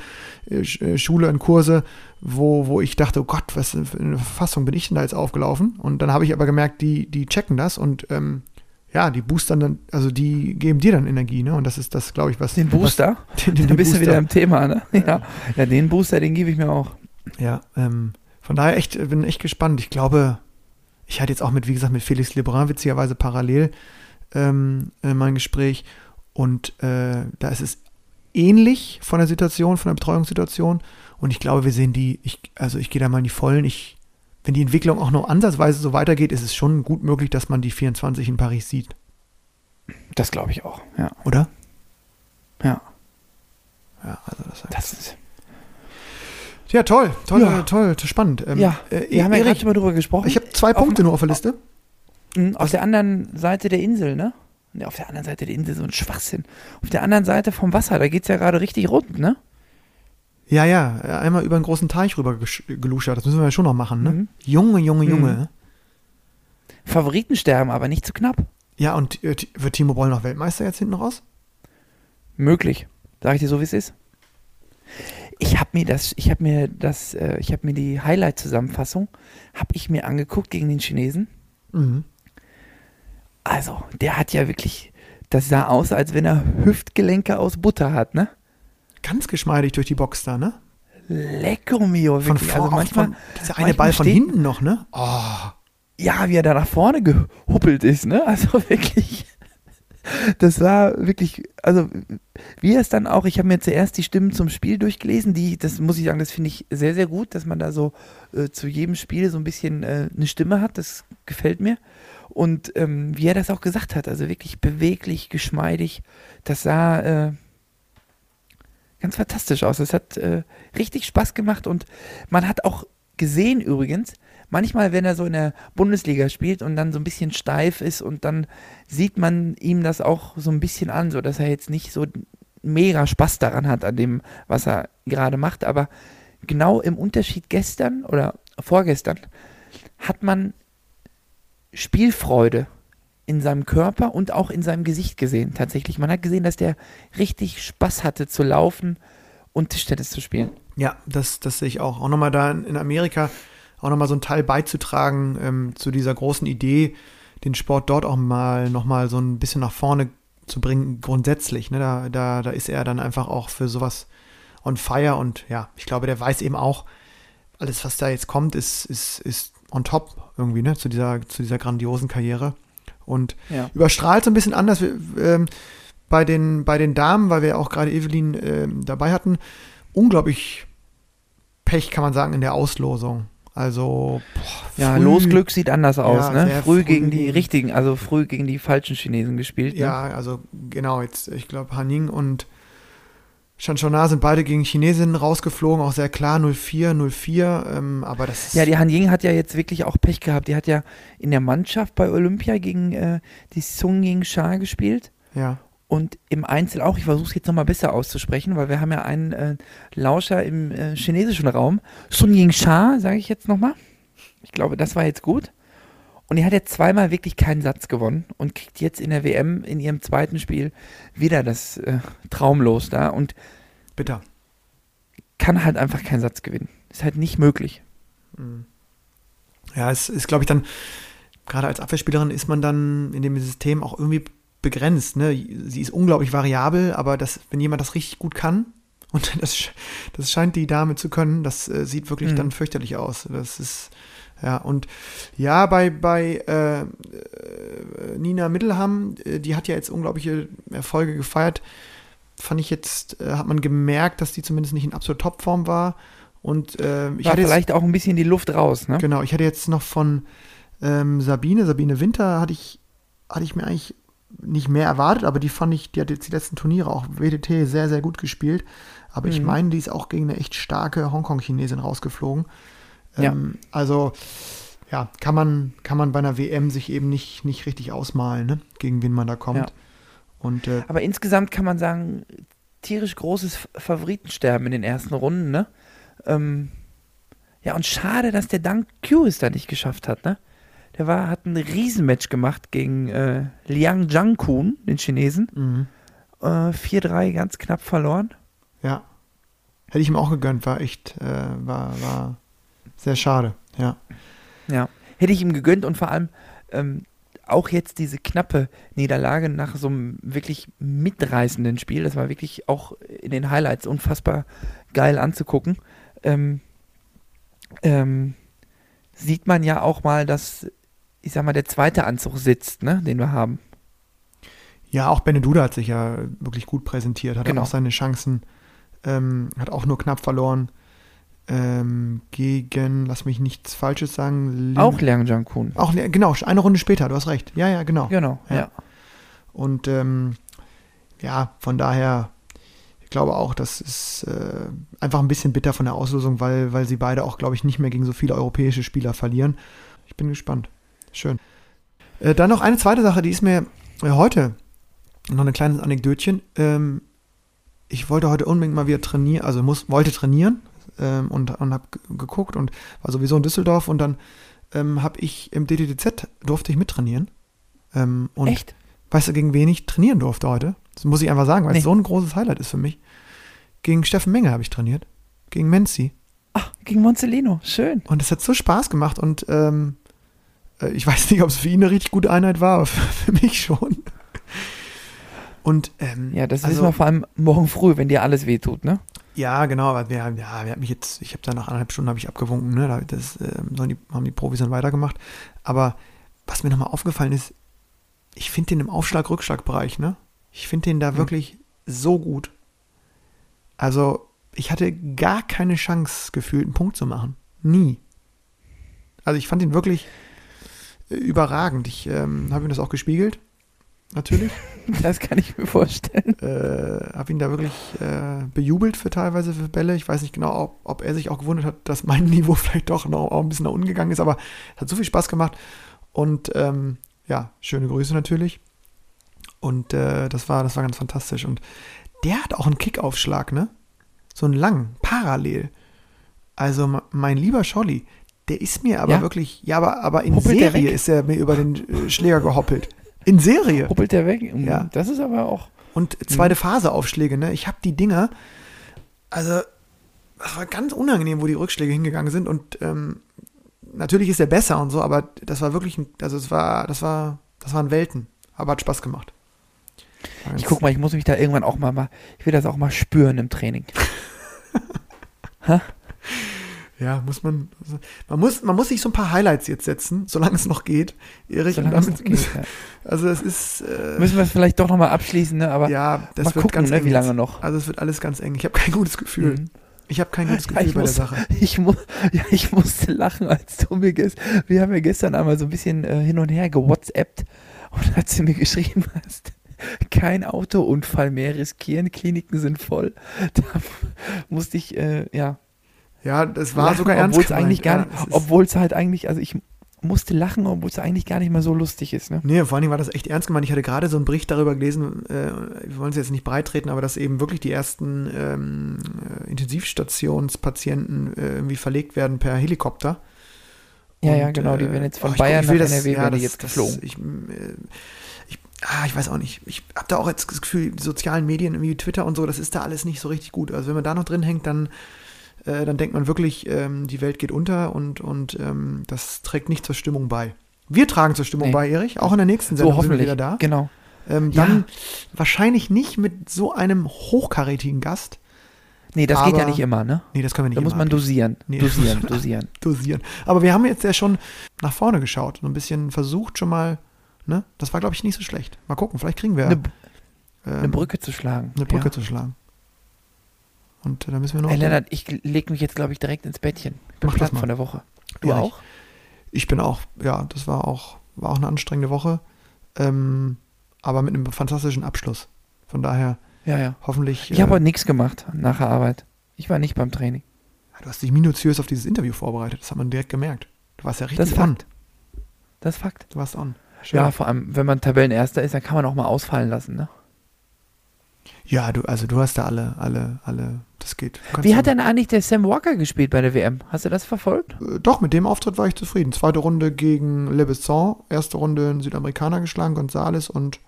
äh, äh Schule und Kurse, wo, wo ich dachte, oh Gott, was für eine Verfassung bin ich denn da jetzt aufgelaufen? Und dann habe ich aber gemerkt, die, die checken das und ähm, ja, die boostern dann, also die geben dir dann Energie, ne? Und das ist das, glaube ich, was. Den Booster? Was, den, den, den bist Booster. du wieder im Thema, ne? Ja. ja, den Booster, den gebe ich mir auch. Ja, ähm, von daher echt, bin echt gespannt. Ich glaube, ich hatte jetzt auch mit, wie gesagt, mit Felix Lebrun witzigerweise parallel ähm, äh, mein Gespräch. Und äh, da ist es ähnlich von der Situation, von der Betreuungssituation. Und ich glaube, wir sehen die, ich, also ich gehe da mal in die Vollen. Ich, wenn die Entwicklung auch nur ansatzweise so weitergeht, ist es schon gut möglich, dass man die 24 in Paris sieht. Das glaube ich auch, ja. Oder? Ja. Ja, also das, heißt, das ist ja, toll, toll, ja. toll, spannend. Ähm, ja, äh, wir haben ja gerade schon mal drüber gesprochen. Ich habe zwei Punkte auf, nur auf der Liste. Auf, auf der anderen Seite der Insel, ne? Ne, auf der anderen Seite der Insel, so ein Schwachsinn. Auf der anderen Seite vom Wasser, da geht es ja gerade richtig rund, ne? Ja, ja, einmal über einen großen Teich rüber geluschert, das müssen wir ja schon noch machen, ne? Mhm. Junge, Junge, Junge. Mhm. Favoriten sterben, aber nicht zu knapp. Ja, und äh, wird Timo Boll noch Weltmeister jetzt hinten raus? Möglich. Sag ich dir so, wie es ist. Ich habe mir das, ich habe mir das, äh, ich habe mir die Highlight-Zusammenfassung, habe ich mir angeguckt gegen den Chinesen. Mhm. Also, der hat ja wirklich, das sah aus, als wenn er Hüftgelenke aus Butter hat, ne? Ganz geschmeidig durch die Box da, ne? Lecco mio, wirklich. Von also manchmal, von, dieser eine Ball von hinten noch, ne? Oh. Ja, wie er da nach vorne gehuppelt ist, ne? Also wirklich das war wirklich, also wie es dann auch, ich habe mir zuerst die Stimmen zum Spiel durchgelesen, die, das muss ich sagen, das finde ich sehr, sehr gut, dass man da so äh, zu jedem Spiel so ein bisschen äh, eine Stimme hat, das gefällt mir. Und ähm, wie er das auch gesagt hat, also wirklich beweglich, geschmeidig, das sah, äh, ganz fantastisch aus. Es hat äh, richtig Spaß gemacht und man hat auch gesehen übrigens, manchmal, wenn er so in der Bundesliga spielt und dann so ein bisschen steif ist und dann sieht man ihm das auch so ein bisschen an, so dass er jetzt nicht so mega Spaß daran hat, an dem, was er gerade macht. Aber genau im Unterschied gestern oder vorgestern hat man Spielfreude in seinem Körper und auch in seinem Gesicht gesehen, tatsächlich. Man hat gesehen, dass der richtig Spaß hatte zu laufen und Tischtennis zu spielen. Ja, das, das sehe ich auch. Auch nochmal da in Amerika auch nochmal so ein Teil beizutragen ähm, zu dieser großen Idee, den Sport dort auch mal nochmal so ein bisschen nach vorne zu bringen, grundsätzlich. Ne? Da, da, da ist er dann einfach auch für sowas on fire und ja, ich glaube, der weiß eben auch, alles, was da jetzt kommt, ist, ist, ist on top irgendwie, ne, zu dieser, zu dieser grandiosen Karriere. Und ja. überstrahlt so ein bisschen anders ähm, bei, den, bei den Damen, weil wir auch gerade Evelyn äh, dabei hatten, unglaublich Pech, kann man sagen, in der Auslosung. Also boah, ja, Losglück sieht anders aus, ja, ne? Früh, früh, gegen die richtigen, also früh gegen die falschen Chinesen gespielt. Ne? Ja, also genau, jetzt, ich glaube, Haning und Shanshona sind beide gegen Chinesinnen rausgeflogen, auch sehr klar 0-4, 0-4, ähm, aber das Ja, die Han Ying hat ja jetzt wirklich auch Pech gehabt. Die hat ja in der Mannschaft bei Olympia gegen äh, die Sung Ying Sha gespielt. Ja. Und im Einzel auch, ich versuche es jetzt nochmal besser auszusprechen, weil wir haben ja einen äh, Lauscher im äh, chinesischen Raum. Sun Ying Sha, sage ich jetzt nochmal. Ich glaube, das war jetzt gut. Und die hat jetzt zweimal wirklich keinen Satz gewonnen und kriegt jetzt in der WM in ihrem zweiten Spiel wieder das äh, Traumlos da und bitter. Kann halt einfach keinen Satz gewinnen. Ist halt nicht möglich. Mhm. Ja, es ist, glaube ich, dann, gerade als Abwehrspielerin ist man dann in dem System auch irgendwie begrenzt. Ne? Sie ist unglaublich variabel, aber das, wenn jemand das richtig gut kann, und das, das scheint die Dame zu können, das äh, sieht wirklich mhm. dann fürchterlich aus. Das ist, ja, und ja, bei, bei äh, äh, Nina Mittelham, äh, die hat ja jetzt unglaubliche Erfolge gefeiert, fand ich jetzt, äh, hat man gemerkt, dass die zumindest nicht in absoluter Topform war. Und äh, ich war hatte vielleicht jetzt, auch ein bisschen die Luft raus, ne? Genau, ich hatte jetzt noch von ähm, Sabine, Sabine Winter, hatte ich, hatte ich mir eigentlich nicht mehr erwartet, aber die fand ich, die hat jetzt die letzten Turniere auch WDT sehr, sehr gut gespielt. Aber mhm. ich meine, die ist auch gegen eine echt starke Hongkong-Chinesin rausgeflogen. Ja. Ähm, also, ja, kann man, kann man bei einer WM sich eben nicht, nicht richtig ausmalen, ne? gegen wen man da kommt. Ja. Und, äh, aber insgesamt kann man sagen, tierisch großes Favoritensterben in den ersten Runden, ne? Ähm, ja, und schade, dass der Dank Q es da nicht geschafft hat, ne? Der war, hat ein Riesenmatch gemacht gegen äh, Liang Jiangkun, den Chinesen. Mhm. Äh, 4-3 ganz knapp verloren. Ja. Hätte ich ihm auch gegönnt, war echt, äh, war, war sehr schade, ja. Ja, hätte ich ihm gegönnt und vor allem ähm, auch jetzt diese knappe Niederlage nach so einem wirklich mitreißenden Spiel, das war wirklich auch in den Highlights unfassbar geil anzugucken, ähm, ähm, sieht man ja auch mal, dass ich sag mal, der zweite Anzug sitzt, ne, den wir haben. Ja, auch Beneduda hat sich ja wirklich gut präsentiert, hat genau. auch seine Chancen, ähm, hat auch nur knapp verloren ähm, gegen, lass mich nichts Falsches sagen. Lin auch Liang Jiankun. Auch, genau, eine Runde später, du hast recht. Ja, ja, genau. Genau, ja. ja. Und ähm, ja, von daher, ich glaube auch, das ist äh, einfach ein bisschen bitter von der Auslosung, weil, weil sie beide auch, glaube ich, nicht mehr gegen so viele europäische Spieler verlieren. Ich bin gespannt. Schön. Äh, dann noch eine zweite Sache, die ist mir äh, heute noch ein kleines Anekdötchen. Ähm, ich wollte heute unbedingt mal wieder trainieren, also muss, wollte trainieren ähm, und, und habe geguckt und war sowieso in Düsseldorf und dann ähm, habe ich im DDDZ durfte ich mittrainieren. Ähm, und Echt? Weißt du, gegen wen ich trainieren durfte heute? Das muss ich einfach sagen, weil nee. es so ein großes Highlight ist für mich. Gegen Steffen Menge habe ich trainiert. Gegen Menzi. Ach, gegen Moncelino. Schön. Und es hat so Spaß gemacht und ähm, äh, ich weiß nicht, ob es für ihn eine richtig gute Einheit war, aber für, mich schon. Und, ähm, ja, das also, wissen wir vor allem morgen früh, wenn dir alles wehtut, ne? Ja, genau. Wir, ja, wir haben mich jetzt, ich habe da nach anderthalb Stunden habe ich abgewunken, ne? Das äh, die, haben die Profis dann weitergemacht. Aber was mir nochmal aufgefallen ist, ich finde den im Aufschlag-Rückschlag-Bereich, ne? Ich finde den da mhm. wirklich so gut. Also, ich hatte gar keine Chance gefühlt, einen Punkt zu machen. Nie. Also, ich fand ihn wirklich überragend. Ich ähm, habe ihm das auch gespiegelt. natürlich. Das kann ich mir vorstellen. Äh, habe ihn da wirklich äh, bejubelt für teilweise für Bälle. Ich weiß nicht genau, ob, ob, er sich auch gewundert hat, dass mein Niveau vielleicht doch noch auch ein bisschen nach unten gegangen ist, aber es hat so viel Spaß gemacht. Und ähm, ja, schöne Grüße natürlich. Und äh, das war, das war ganz fantastisch. Und der hat auch einen Kickaufschlag, ne? So einen langen, parallel. Also mein lieber Scholli, der ist mir aber ja? wirklich, ja, aber, aber in Hoppelt Serie ist er mir über den äh, Schläger gehoppelt. In Serie. Hoppelt der weg? Ja. Das ist aber auch. Und zweite mhm. Phase Aufschläge, ne? Ich habe die Dinger, also, das war ganz unangenehm, wo die Rückschläge hingegangen sind. Und ähm, natürlich ist er besser und so, aber das war wirklich, ein, also es war, das war, das waren Welten. Aber hat Spaß gemacht. Ich guck mal, ich muss mich da irgendwann auch mal, ich will das auch mal spüren im Training. ha? Ja, muss man. Man muss, man muss sich so ein paar Highlights jetzt setzen, solange es noch geht. Erich, solange damit, es geht, ja. Also es ist. Äh, Müssen wir es vielleicht doch nochmal abschließen, ne? Aber ja, das mal wird gucken, ganz ne, eng wie lange noch. Also es wird alles ganz eng. Ich habe kein gutes Gefühl. Mhm. Ich habe kein gutes Gefühl ja, bei muss, der Sache. Ich, mu ja, ich musste lachen, als du mir gestern, wir haben ja gestern einmal so ein bisschen äh, hin und her gewhatsappt und als du mir geschrieben hast, kein Autounfall mehr riskieren, Kliniken sind voll. Da musste ich, äh, ja. Ja, das war lachen, sogar ernst obwohl es eigentlich gar nicht, obwohl es halt eigentlich, also ich musste lachen, obwohl es eigentlich gar nicht mal so lustig ist. Ne? Nee, vor allen Dingen war das echt ernst gemeint. Ich hatte gerade so einen Bericht darüber gelesen, äh, wir wollen es jetzt nicht breitreten, aber dass eben wirklich die ersten ähm, äh, Intensivstationspatienten äh, irgendwie verlegt werden per Helikopter. Ja, Und, ja, genau, die werden jetzt von oh, Bayern nach das, NRW ja, das, jetzt geflogen. Das, ich, äh, ich, ah, ich weiß auch nicht. Ich habe da auch jetzt das Gefühl, die sozialen Medien wie Twitter und so, das ist da alles nicht so richtig gut. Also wenn man da noch drin hängt, dann äh, dann denkt man wirklich, ähm, die Welt geht unter und, und ähm, das trägt nicht zur Stimmung bei. Wir tragen zur Stimmung nee. bei, Erich. Auch in der nächsten Sendung so, sind wir wieder da. Genau. Ähm, dann ja. wahrscheinlich nicht mit so einem hochkarätigen Gast. Nee, das aber, geht ja nicht immer, ne? Nee, das können wir nicht Da muss man dosieren. Nee, dosieren, dosieren. dosieren. Aber wir haben jetzt ja schon nach vorne geschaut und ein bisschen versucht schon mal, ne? Das war, glaube ich, nicht so schlecht. Mal gucken, vielleicht kriegen wir. Eine, ähm, eine Brücke zu schlagen. Eine Brücke ja. zu schlagen. Und da müssen wir noch. Hey Lennart, ich lege mich jetzt, glaube ich, direkt ins Bettchen. Ich bin platt von der Woche. Du ja, auch? Ich, ich, bin auch, ja, das war auch, war auch eine anstrengende Woche. Ähm, aber mit einem fantastischen Abschluss. Von daher, ja, ja. hoffentlich. Ich äh, habe nichts gemacht nach der Arbeit. Ich war nicht beim Training. Du hast dich minutiös auf dieses Interview vorbereitet. Das hat man direkt gemerkt. Du warst ja richtig das ist Fakt. Das ist Fakt. Du warst on. Schön. Ja, vor allem, wenn man Tabellenerster ist, dann kann man auch mal ausfallen lassen, ne? Ja, du, also du hast da alle, alle, alle, das geht. Wie hat denn eigentlich der Sam Walker gespielt bei der WM? Hast du das verfolgt? Äh, doch, mit dem Auftritt war ich zufrieden. Zweite Runde gegen Le Besson, erste Runde einen Südamerikaner geschlagen, Gonzales und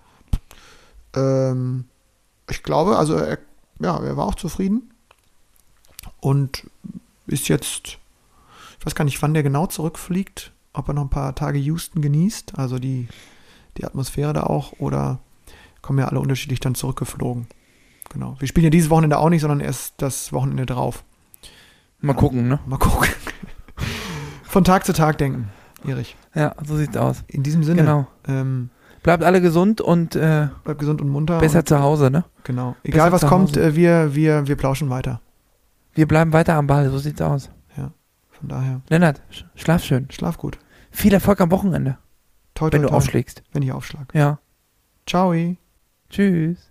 ähm, ich glaube, also er, ja, er war auch zufrieden und ist jetzt, ich weiß gar nicht, wann der genau zurückfliegt, ob er noch ein paar Tage Houston genießt, also die, die Atmosphäre da auch, oder kommen ja alle unterschiedlich dann zurückgeflogen. Genau. Wir spielen ja dieses Wochenende auch nicht, sondern erst das Wochenende drauf. Mal gucken, ne? Mal gucken. Von Tag zu Tag denken, Erich. Ja, so sieht's aus. In diesem Sinne. Genau. Ähm, bleibt alle gesund und äh, bleibt gesund und munter. Besser und, zu Hause, ne? Genau. Egal besser was kommt, äh, wir, wir, wir plauschen weiter. Wir bleiben weiter am Ball, so sieht's aus. Ja, von daher. Lennart, schlaf schön. Schlaf gut. Viel Erfolg am Wochenende. Toi, toi, wenn du toi. aufschlägst. Wenn ich aufschlag. Ja. Ciao. Tschüss.